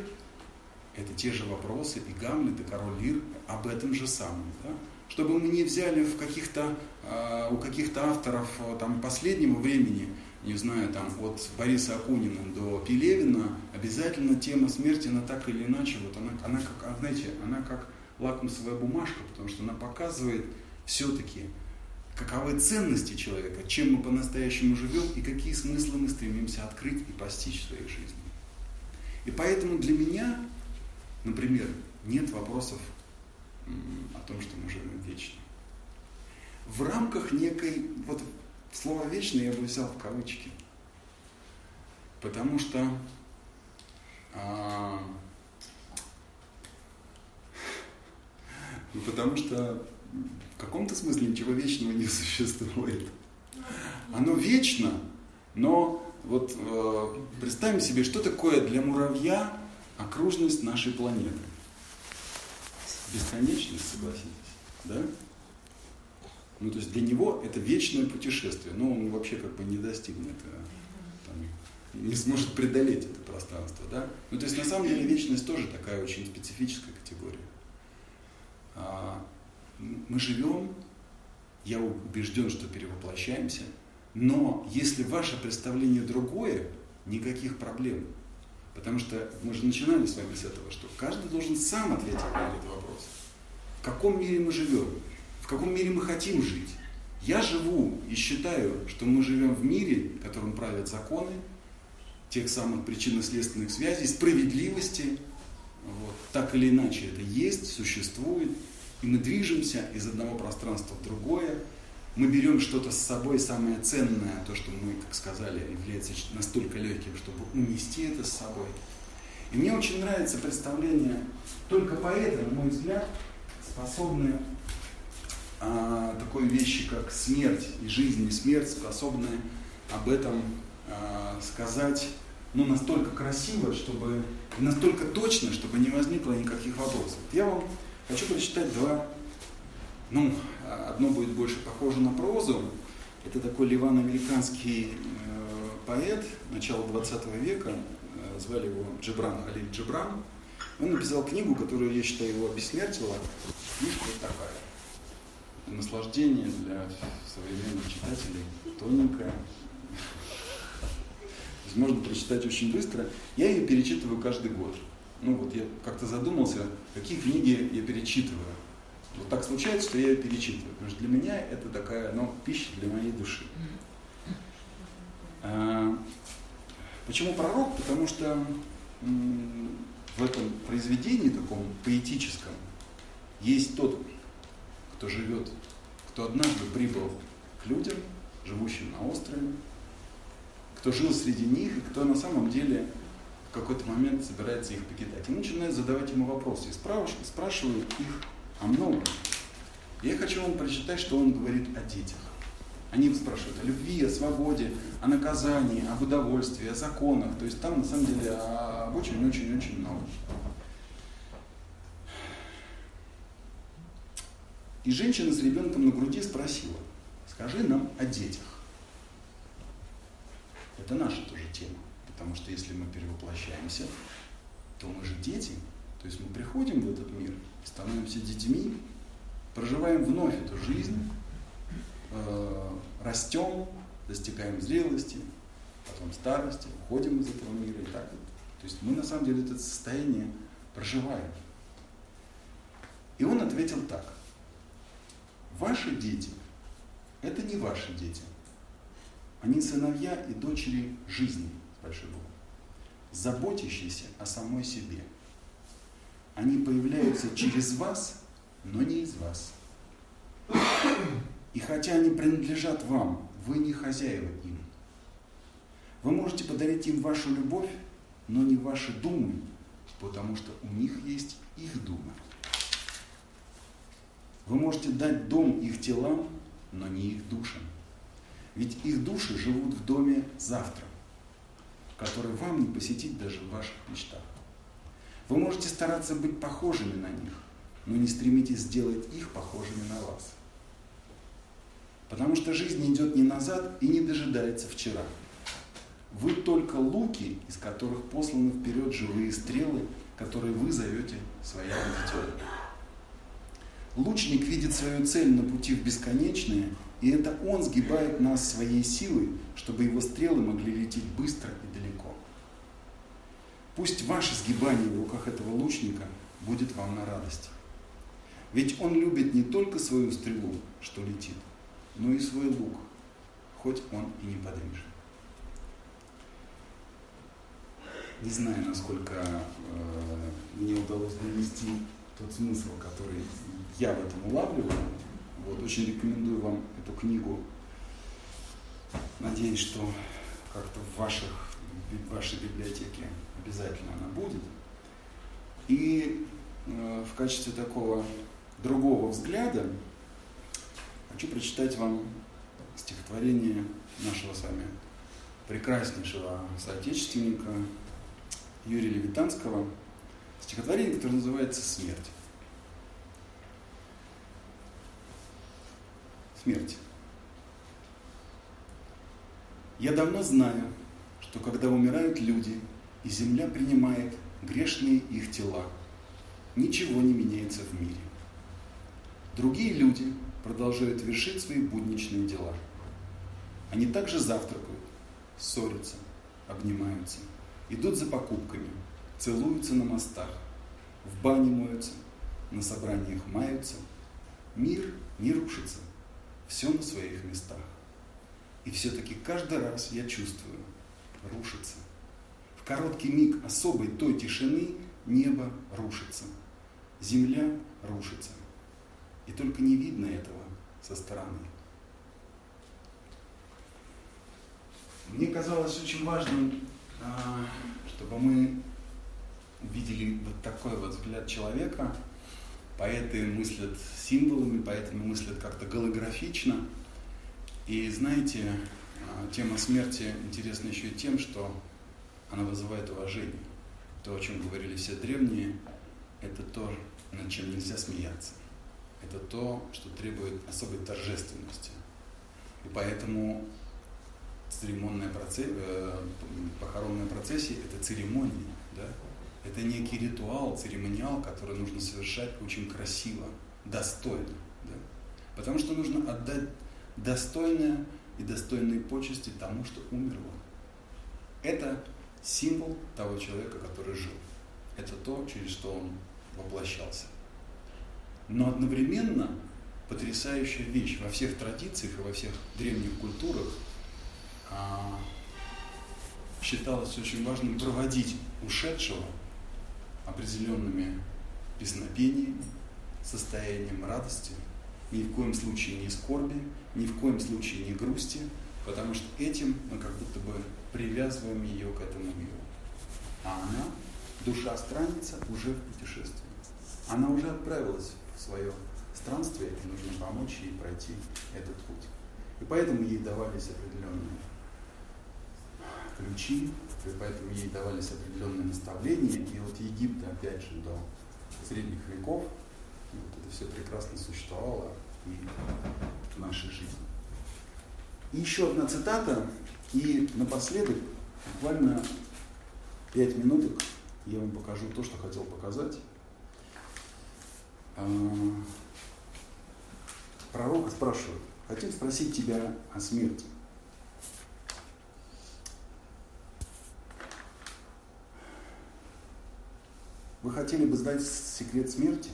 это те же вопросы, и Гамлет, и Король Лир об этом же самом. Да? Чтобы мы не взяли в каких-то, э, у каких-то авторов э, там, последнего времени, не знаю, там, от Бориса Акунина до Пелевина, обязательно тема смерти, она так или иначе, вот она, она как, а, знаете, она как лакмусовая бумажка, потому что она показывает все-таки, каковы ценности человека, чем мы по-настоящему живем и какие смыслы мы стремимся открыть и постичь в своей жизни. И поэтому для меня, например, нет вопросов о том, что мы живем вечно. В рамках некой, вот слово «вечно» я бы взял в кавычки, потому что а, потому что каком-то смысле ничего вечного не существует. Оно вечно, но вот э, представим себе, что такое для муравья окружность нашей планеты. Бесконечность, согласитесь, да? Ну, то есть для него это вечное путешествие, но он вообще как бы не достигнет, э, там, не сможет преодолеть это пространство, да? Ну, то есть на самом деле вечность тоже такая очень специфическая категория. Мы живем, я убежден, что перевоплощаемся, но если ваше представление другое, никаких проблем. Потому что мы же начинали с вами с этого, что каждый должен сам ответить на этот вопрос. В каком мире мы живем? В каком мире мы хотим жить? Я живу и считаю, что мы живем в мире, которым правят законы, тех самых причинно-следственных связей, справедливости. Вот. Так или иначе это есть, существует. И мы движемся из одного пространства в другое. Мы берем что-то с собой, самое ценное, то, что мы, как сказали, является настолько легким, чтобы унести это с собой. И мне очень нравится представление, только поэты, на мой взгляд, способны а, такой вещи, как смерть и жизнь, и смерть, способны об этом а, сказать ну, настолько красиво, чтобы настолько точно, чтобы не возникло никаких вопросов. Я вам Хочу прочитать два, ну, одно будет больше похоже на прозу. Это такой ливан-американский э, поэт начала 20 века, э, звали его Джибран Халиль Джибран. Он написал книгу, которую, я считаю, его обессмертила. Книжка такая. Наслаждение для современных читателей, тоненькая. Можно прочитать очень быстро. Я ее перечитываю каждый год ну вот я как-то задумался, какие книги я перечитываю. Вот так случается, что я ее перечитываю. Потому что для меня это такая, ну, пища для моей души. А, почему пророк? Потому что в этом произведении таком поэтическом есть тот, кто живет, кто однажды прибыл к людям, живущим на острове, кто жил среди них и кто на самом деле в какой-то момент собирается их покидать. И начинают задавать ему вопросы. И спрашивают их о многом. Я хочу вам прочитать, что он говорит о детях. Они спрашивают о любви, о свободе, о наказании, об удовольствии, о законах. То есть там на самом деле об очень-очень-очень много. И женщина с ребенком на груди спросила, скажи нам о детях. Это наша тоже тема. Потому что если мы перевоплощаемся, то мы же дети. То есть мы приходим в этот мир, становимся детьми, проживаем вновь эту жизнь, э, растем, достигаем зрелости, потом старости, уходим из этого мира и так вот. То есть мы на самом деле это состояние проживаем. И он ответил так. Ваши дети – это не ваши дети. Они сыновья и дочери жизни большой буквы, заботящиеся о самой себе. Они появляются через вас, но не из вас. И хотя они принадлежат вам, вы не хозяева им. Вы можете подарить им вашу любовь, но не ваши думы, потому что у них есть их думы. Вы можете дать дом их телам, но не их душам. Ведь их души живут в доме завтра который вам не посетить даже в ваших мечтах. Вы можете стараться быть похожими на них, но не стремитесь сделать их похожими на вас. Потому что жизнь идет не назад и не дожидается вчера. Вы только луки, из которых посланы вперед живые стрелы, которые вы зовете своей аудиторией. Лучник видит свою цель на пути в бесконечное, и это он сгибает нас своей силой, чтобы его стрелы могли лететь быстро и далеко. Пусть ваше сгибание в руках этого лучника будет вам на радость. Ведь он любит не только свою стрелу, что летит, но и свой лук, хоть он и неподвижен. Не знаю, насколько э, мне удалось донести тот смысл, который я в этом улавливаю. Вот, очень рекомендую вам эту книгу. Надеюсь, что как-то в, ваших, в вашей библиотеке обязательно она будет. И э, в качестве такого другого взгляда хочу прочитать вам стихотворение нашего с вами прекраснейшего соотечественника Юрия Левитанского, стихотворение, которое называется «Смерть». Смерть. Я давно знаю, что когда умирают люди, и земля принимает грешные их тела, ничего не меняется в мире. Другие люди продолжают вершить свои будничные дела. Они также завтракают, ссорятся, обнимаются, идут за покупками, целуются на мостах, в бане моются, на собраниях маются. Мир не рушится, все на своих местах. И все-таки каждый раз я чувствую, рушится. В короткий миг особой той тишины небо рушится, земля рушится. И только не видно этого со стороны. Мне казалось очень важным, а, чтобы мы видели вот такой вот взгляд человека. Поэты мыслят символами, поэтому мыслят как-то голографично. И знаете, а, тема смерти интересна еще и тем, что она вызывает уважение. То, о чем говорили все древние, это то, над чем нельзя смеяться это то, что требует особой торжественности. И поэтому церемонная процесс, э, похоронная процессия – это церемония, да? Это некий ритуал, церемониал, который нужно совершать очень красиво, достойно. Да? Потому что нужно отдать достойное и достойные почести тому, что умерло. Это символ того человека, который жил. Это то, через что он воплощался. Но одновременно потрясающая вещь во всех традициях и во всех древних культурах а, считалось очень важным проводить ушедшего определенными песнопениями, состоянием радости, ни в коем случае не скорби, ни в коем случае не грусти, потому что этим мы как будто бы привязываем ее к этому миру. А она, душа странница, уже в путешествии. Она уже отправилась свое странствие, и нужно помочь ей пройти этот путь. И поэтому ей давались определенные ключи, и поэтому ей давались определенные наставления. И вот Египта, опять же, до средних веков, вот это все прекрасно существовало и в нашей жизни. И еще одна цитата, и напоследок, буквально пять минуток, я вам покажу то, что хотел показать. А, пророка спрашивают, хотим спросить тебя о смерти. Вы хотели бы знать секрет смерти?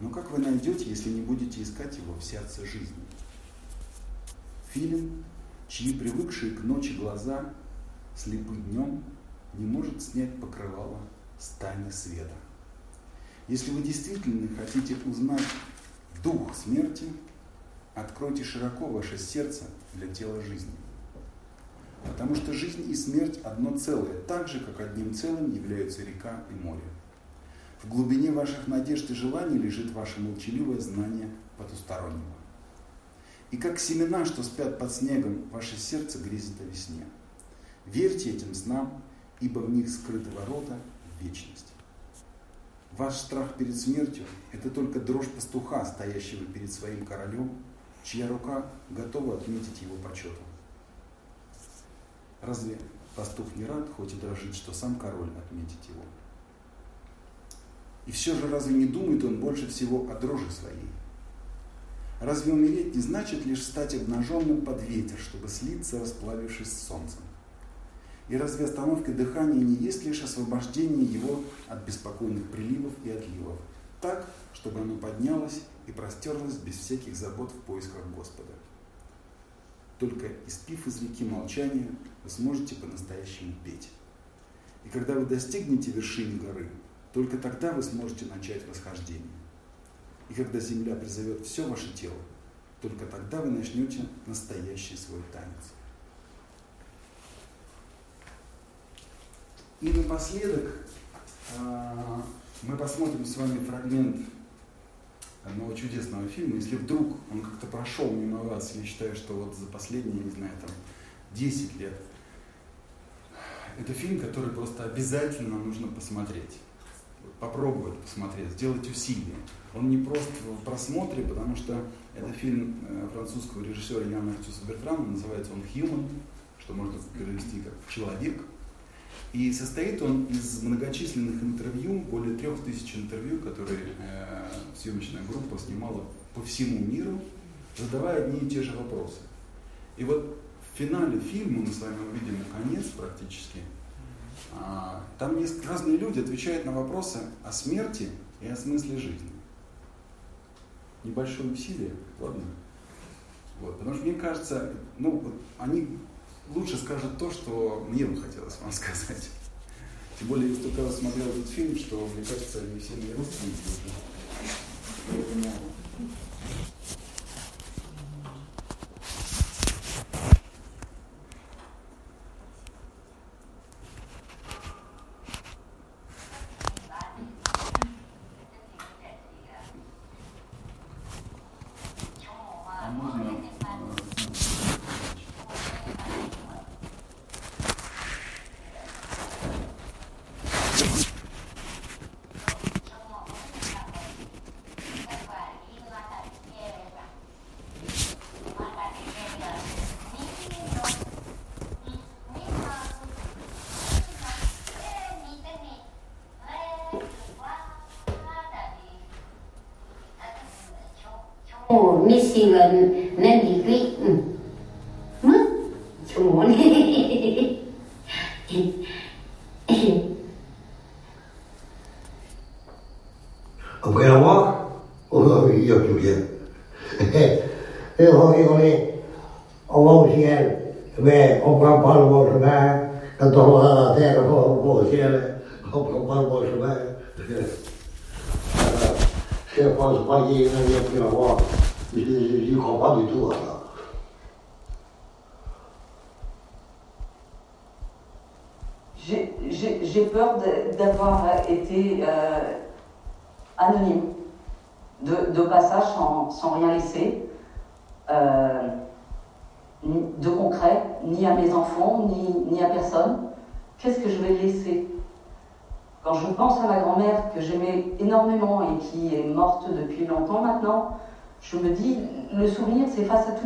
Но как вы найдете, если не будете искать его в сердце жизни? Фильм, чьи привыкшие к ночи глаза слепы днем, не может снять покрывало стани света. Если вы действительно хотите узнать дух смерти, откройте широко ваше сердце для тела жизни. Потому что жизнь и смерть одно целое, так же, как одним целым являются река и море. В глубине ваших надежд и желаний лежит ваше молчаливое знание потустороннего. И как семена, что спят под снегом, ваше сердце грезит о весне. Верьте этим снам, ибо в них скрыты ворота в вечность. Ваш страх перед смертью – это только дрожь пастуха, стоящего перед своим королем, чья рука готова отметить его почетом. Разве пастух не рад, хоть и дрожит, что сам король отметит его? И все же разве не думает он больше всего о дрожи своей? Разве умереть не значит лишь стать обнаженным под ветер, чтобы слиться, расплавившись с солнцем? И разве остановка дыхания не есть лишь освобождение его от беспокойных приливов и отливов, так, чтобы оно поднялось и простерлось без всяких забот в поисках Господа? Только испив из реки молчания, вы сможете по-настоящему петь. И когда вы достигнете вершины горы, только тогда вы сможете начать восхождение. И когда земля призовет все ваше тело, только тогда вы начнете настоящий свой танец. И напоследок а, мы посмотрим с вами фрагмент одного чудесного фильма. Если вдруг он как-то прошел мимо вас, я считаю, что вот за последние, не знаю, там 10 лет, это фильм, который просто обязательно нужно посмотреть. Попробовать посмотреть, сделать усилие. Он не просто в просмотре, потому что это фильм э, французского режиссера Яна Артюса Бертрана, называется он «Human», что можно перевести как «человек». И состоит он из многочисленных интервью, более трех тысяч интервью, которые э, съемочная группа снимала по всему миру, задавая одни и те же вопросы. И вот в финале фильма мы с вами увидим конец практически. А, там есть разные люди отвечают на вопросы о смерти и о смысле жизни. Небольшое усилие, ладно? Вот, потому что мне кажется, ну, вот они лучше скажут то, что мне бы хотелось вам сказать. Тем более, я столько раз смотрел этот фильм, что, мне кажется, они все мои родственники. Поэтому 哦，你喜欢能理解。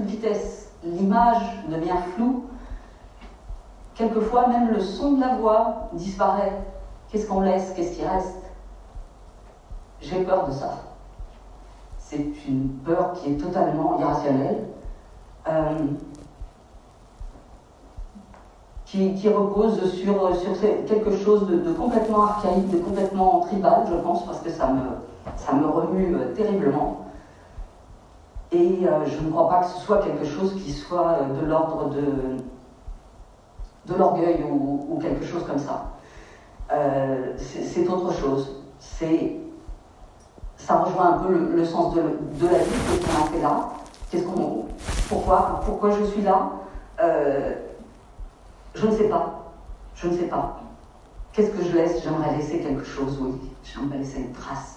Vitesse. L'image devient floue. Quelquefois, même le son de la voix disparaît. Qu'est-ce qu'on laisse? Qu'est-ce qui reste? J'ai peur de ça. C'est une peur qui est totalement irrationnelle, euh, qui, repose sur, quelque chose de, complètement archaïque, de complètement tribal, je pense, parce que ça me, ça me remue euh, terriblement. Et euh, je ne crois pas que ce soit quelque chose qui soit euh, de l'ordre de, de l'orgueil ou, quelque chose comme ça. Euh, c'est autre chose. C'est ça rejoint un peu le, sens de, de la vie, qu'est-ce a fait là, qu'est-ce qu'on, pourquoi, pourquoi je suis là? Je ne sais pas, je ne sais pas. Qu'est-ce que je laisse? J'aimerais laisser quelque chose, oui. J'aimerais laisser une trace.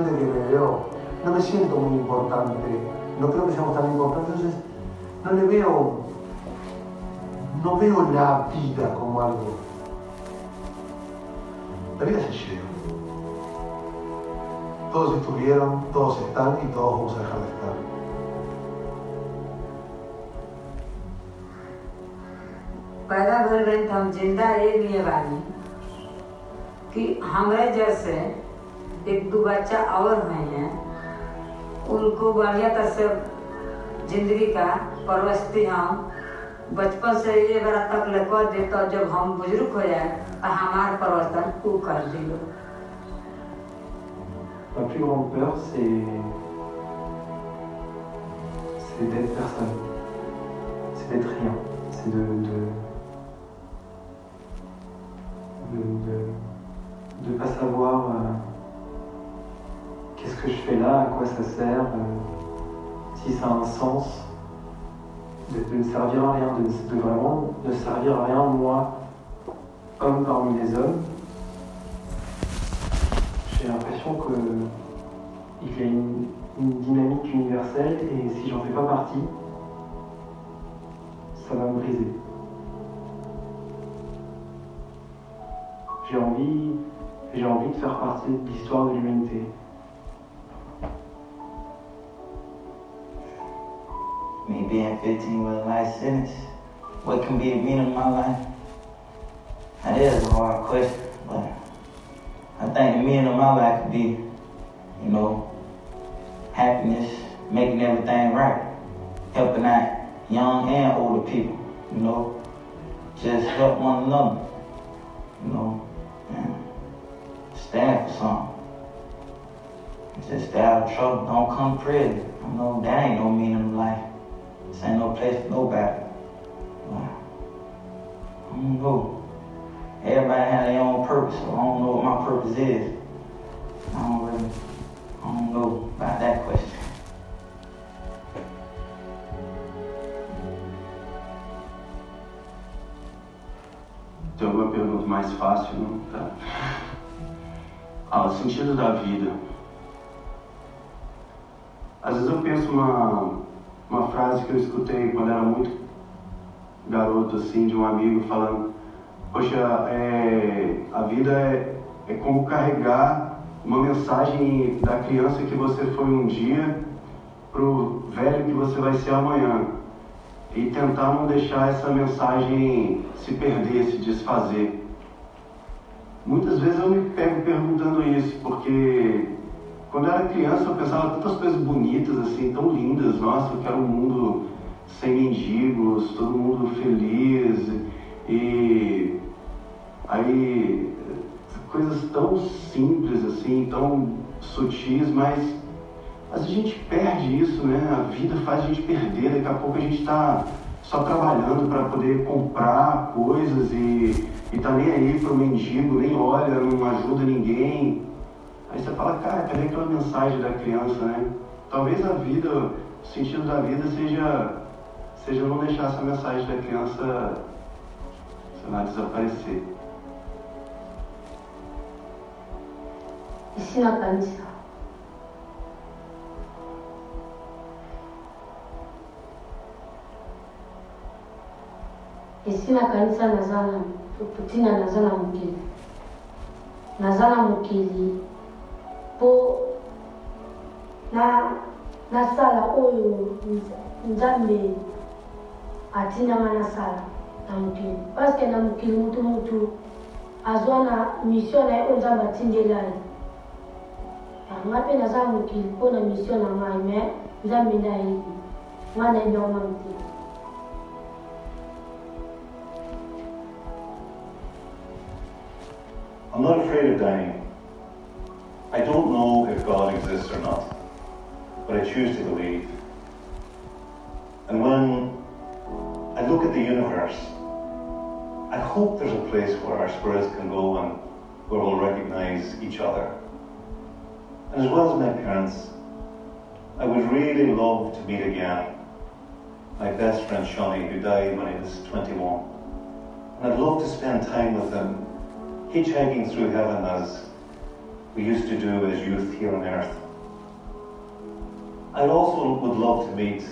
Me veo, no me siento muy importante, no creo que seamos tan importantes, no le veo, no veo la vida como algo. La vida se lleva. Todos estuvieron, todos están y todos vamos a dejar de estar. पैदा भइल रही तो हम जिंदा ए लिए बानी कि हमरे जैसे एक दो बच्चा और हुए हैं उनको बढ़िया तरह से जिंदगी का परवस्ती हम बचपन से ये बड़ा तक ले कर दे तो जब हम बुजुर्ग हो जाए तो हमार परिवर्तन ऊ कर दिलो Ma plus grande peur, c'est. C'est d'être personne. C'est d'être rien. C'est de. de. de. de, de pas savoir euh, qu'est-ce que je fais là, à quoi ça sert, euh, si ça a un sens, de, ne servir à rien, de, vraiment ne servir à rien, moi, homme parmi les hommes. J'ai l'impression que il y a une, une dynamique universelle et si j'en fais pas partie, ça va me briser. J'ai envie, j'ai envie de faire partie de l'histoire de l'humanité. Me being 15 with a life sentence, what can be the meaning of my life? That is a hard question, but I think the meaning of my life could be, you know, happiness, making everything right, helping out young and older people, you know, just help one another, you know, and stand for something. Just stay out of trouble, don't come prison. You know, that ain't no meaning of life. Ain't no place nobody. But, I don't know. Everybody has their own purpose, so I don't know what my purpose is. I don't really, I don't know about that question. Tem alguma pergunta mais fácil? Não? Tá. Ah, o sentido da vida. Às vezes eu penso uma, uma frase que eu escutei quando era muito garoto, assim, de um amigo falando, poxa, é, a vida é, é como carregar uma mensagem da criança que você foi um dia pro velho que você vai ser amanhã. E tentar não deixar essa mensagem se perder, se desfazer. Muitas vezes eu me pego perguntando isso, porque quando eu era criança eu pensava tantas coisas bonitas, assim, tão lindas. Nossa, eu quero um mundo sem mendigos, todo mundo feliz. E aí coisas tão simples assim, tão sutis, mas, mas a gente perde isso, né? A vida faz a gente perder, daqui a pouco a gente está só trabalhando para poder comprar coisas e, e tá nem aí pro mendigo, nem olha, não ajuda ninguém. Aí você fala, cara, cadê aquela mensagem da criança, né? Talvez a vida, o sentido da vida seja, seja não deixar essa mensagem da criança, sei lá, desaparecer. 石な kanisa esi na kanisa naza na na mokili naza na mokili mpo na oyo Nza- nzambe na mokili. Parceke na mokili mutu mutu azwa na mission na ye oyo nzambe mpe naza mokili mpo na mission na ngai me nzambe nde ayebi. Nga I'm not afraid of dying. I don't know if God exists or not, but I choose to believe. And when I look at the universe, I hope there's a place where our spirits can go and where we'll recognize each other. And as well as my parents, I would really love to meet again my best friend Shawnee, who died when he was 21. And I'd love to spend time with them, hitchhiking through heaven as we used to do as youth here on earth. I also would love to meet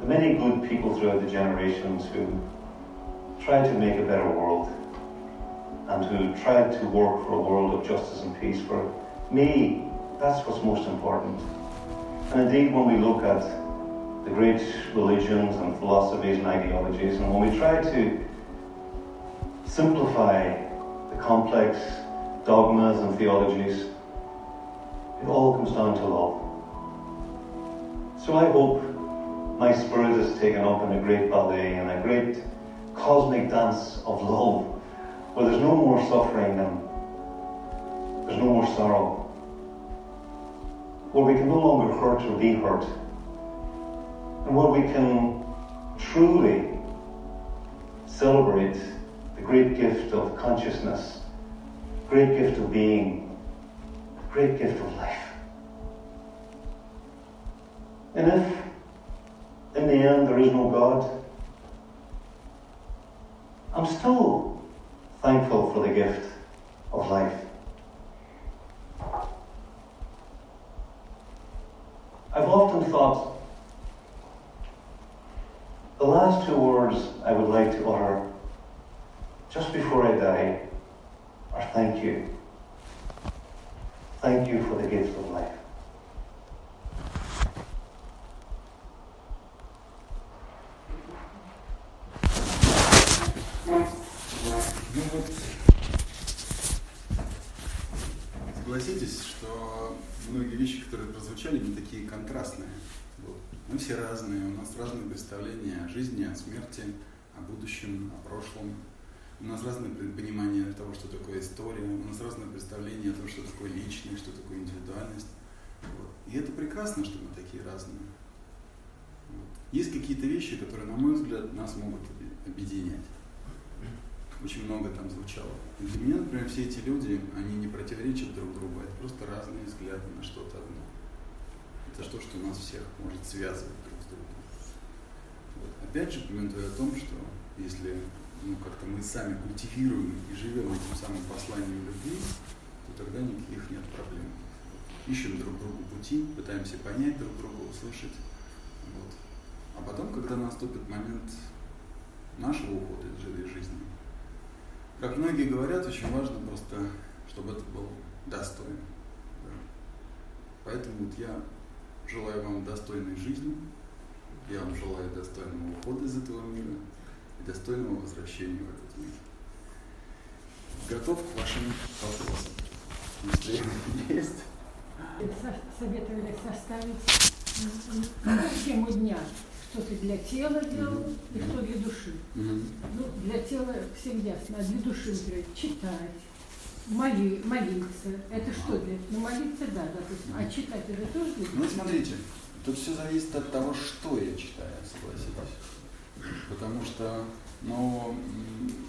the many good people throughout the generations who tried to make a better world and who tried to work for a world of justice and peace. For me, that's what's most important. And indeed, when we look at the great religions and philosophies and ideologies, and when we try to simplify the complex dogmas and theologies, it all comes down to love. So I hope my spirit is taken up in a great ballet and a great cosmic dance of love, where there's no more suffering and there's no more sorrow, where we can no longer hurt or be hurt, and where we can truly celebrate the great gift of consciousness, great gift of being, great gift of life. And if in the end there is no God, I'm still thankful for the gift of life. I've often thought the last two words I would like to utter just before I die are thank you. Thank you for the gift of life. Мы все разные, у нас разные представления о жизни, о смерти, о будущем, о прошлом. У нас разное понимание того, что такое история, у нас разное представление о том, что такое личность, что такое индивидуальность. Вот. И это прекрасно, что мы такие разные. Вот. Есть какие-то вещи, которые, на мой взгляд, нас могут объединять очень много там звучало. И для меня, например, все эти люди, они не противоречат друг другу, это просто разные взгляды на что-то. Это то, что нас всех может связывать друг с другом. Вот. Опять же, комментую о том, что если ну, как-то мы сами культивируем и живем этим самым посланием любви, то тогда никаких нет проблем. Ищем друг другу пути, пытаемся понять друг друга, услышать. Вот. А потом, когда наступит момент нашего ухода из этой жизни, как многие говорят, очень важно просто, чтобы это был достойно. Да. Поэтому вот я желаю вам достойной жизни, я вам желаю достойного ухода из этого мира и достойного возвращения в этот мир. Готов к вашим вопросам, если есть. Советовали составить тему дня что ты для тела делал и что для души. Ну, для тела всем ясно, а для души, например, читать, моли, молиться. Это что для? Ну, молиться, да, допустим. А читать это тоже для Ну, смотрите, тут все зависит от того, что я читаю, согласитесь. Потому что, ну,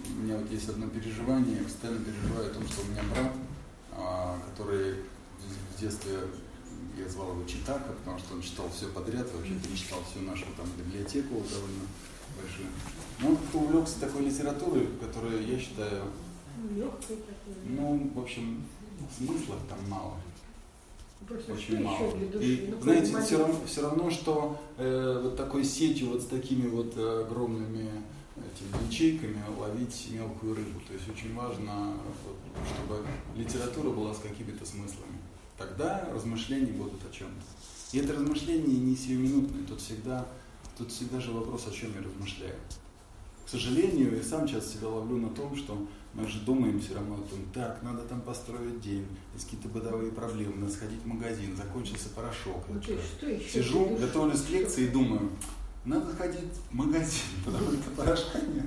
у меня вот есть одно переживание, я постоянно переживаю о том, что у меня брат, а, который в детстве я звал его Читака, потому что он читал все подряд, вообще перечитал всю нашу там библиотеку довольно большую. Но он увлекся такой литературой, которая, я считаю, ну, в общем, смыслов там мало. Просто очень мало. И, ну, знаете, все равно, все равно, что э, вот такой сетью, вот с такими вот э, огромными этими ячейками ловить мелкую рыбу. То есть очень важно, вот, чтобы литература была с какими-то смыслами тогда размышления будут о чем-то. И это размышление не сиюминутное, тут всегда, тут всегда же вопрос, о чем я размышляю. К сожалению, я сам часто себя ловлю на том, что мы же думаем все равно о том, так, надо там построить день, есть какие-то бытовые проблемы, надо сходить в магазин, закончился порошок. Ну, что, что еще Сижу, готовлюсь к лекции и думаю, надо ходить в магазин, потому что порошка нет.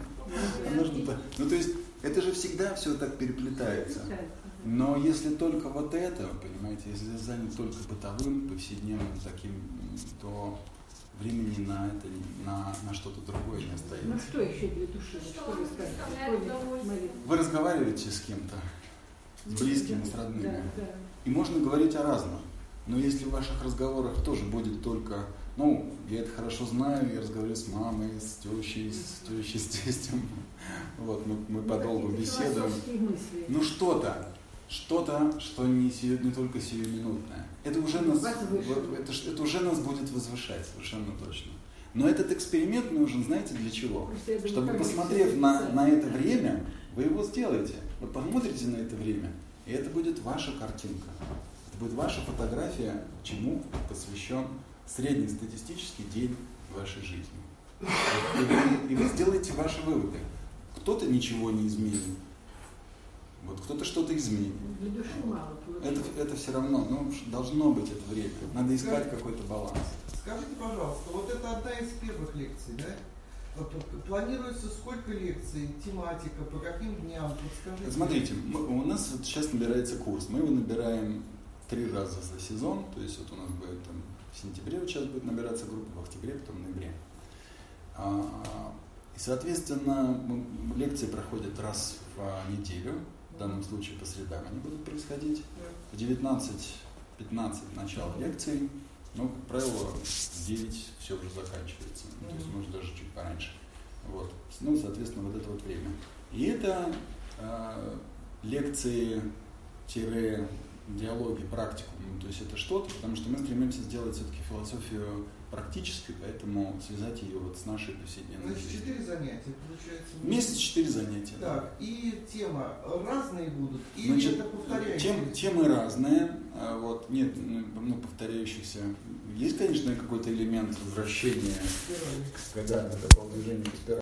Ну, то есть, это же всегда все так переплетается. Но если только вот это, понимаете, если занят только бытовым, повседневным таким, то времени на это, на, на что-то другое не остается. Ну что еще для души? Что, что вы скажете? Вы разговариваете с кем-то, с близкими, с родными. Да, да. И можно говорить о разном. Но если в ваших разговорах тоже будет только, Ну, я это хорошо знаю, я разговариваю с мамой, с тещей, с тещей, с тестем. Вот, мы, мы подолгу беседуем. Ну что-то, что-то, что не, сию, не только сиюминутное. Это уже, нас, это, это уже нас будет возвышать, совершенно точно. Но этот эксперимент нужен, знаете, для чего? Чтобы, посмотрев на, на это время, вы его сделаете. Вы посмотрите на это время, и это будет ваша картинка. Это будет ваша фотография, чему посвящен среднестатистический день вашей жизни. И вы, и вы сделаете ваши выводы. Кто-то ничего не изменил, вот кто-то что-то изменит. Для души мало Это, это все равно, ну, должно быть это время. Надо искать какой-то баланс. Скажите, пожалуйста, вот это одна из первых лекций, да? Планируется сколько лекций, тематика, по каким дням? Подскажите. Смотрите, мы, у нас вот сейчас набирается курс. Мы его набираем три раза за сезон. То есть вот у нас будет там в сентябре вот сейчас будет набираться группа, в октябре, потом в ноябре. А, и, соответственно, лекции проходят раз в неделю, данном случае по средам они будут происходить. В 19-15 начало лекций, но, как правило, в 9 все уже заканчивается. Ну, то есть, может, даже чуть пораньше. Вот. Ну, соответственно, вот это вот время. И это э, лекции диалоги, практику. Ну, то есть это что-то, потому что мы стремимся сделать все-таки философию практической, поэтому связать ее вот с нашей повседневной Значит, жизнью. четыре занятия получается. Месяц четыре занятия. Так, да. и тема разные будут, или Значит, это повторяющиеся? Тем, темы разные, а вот, нет, ну, повторяющихся. Есть, конечно, какой-то элемент возвращения, когда это движение по спирали.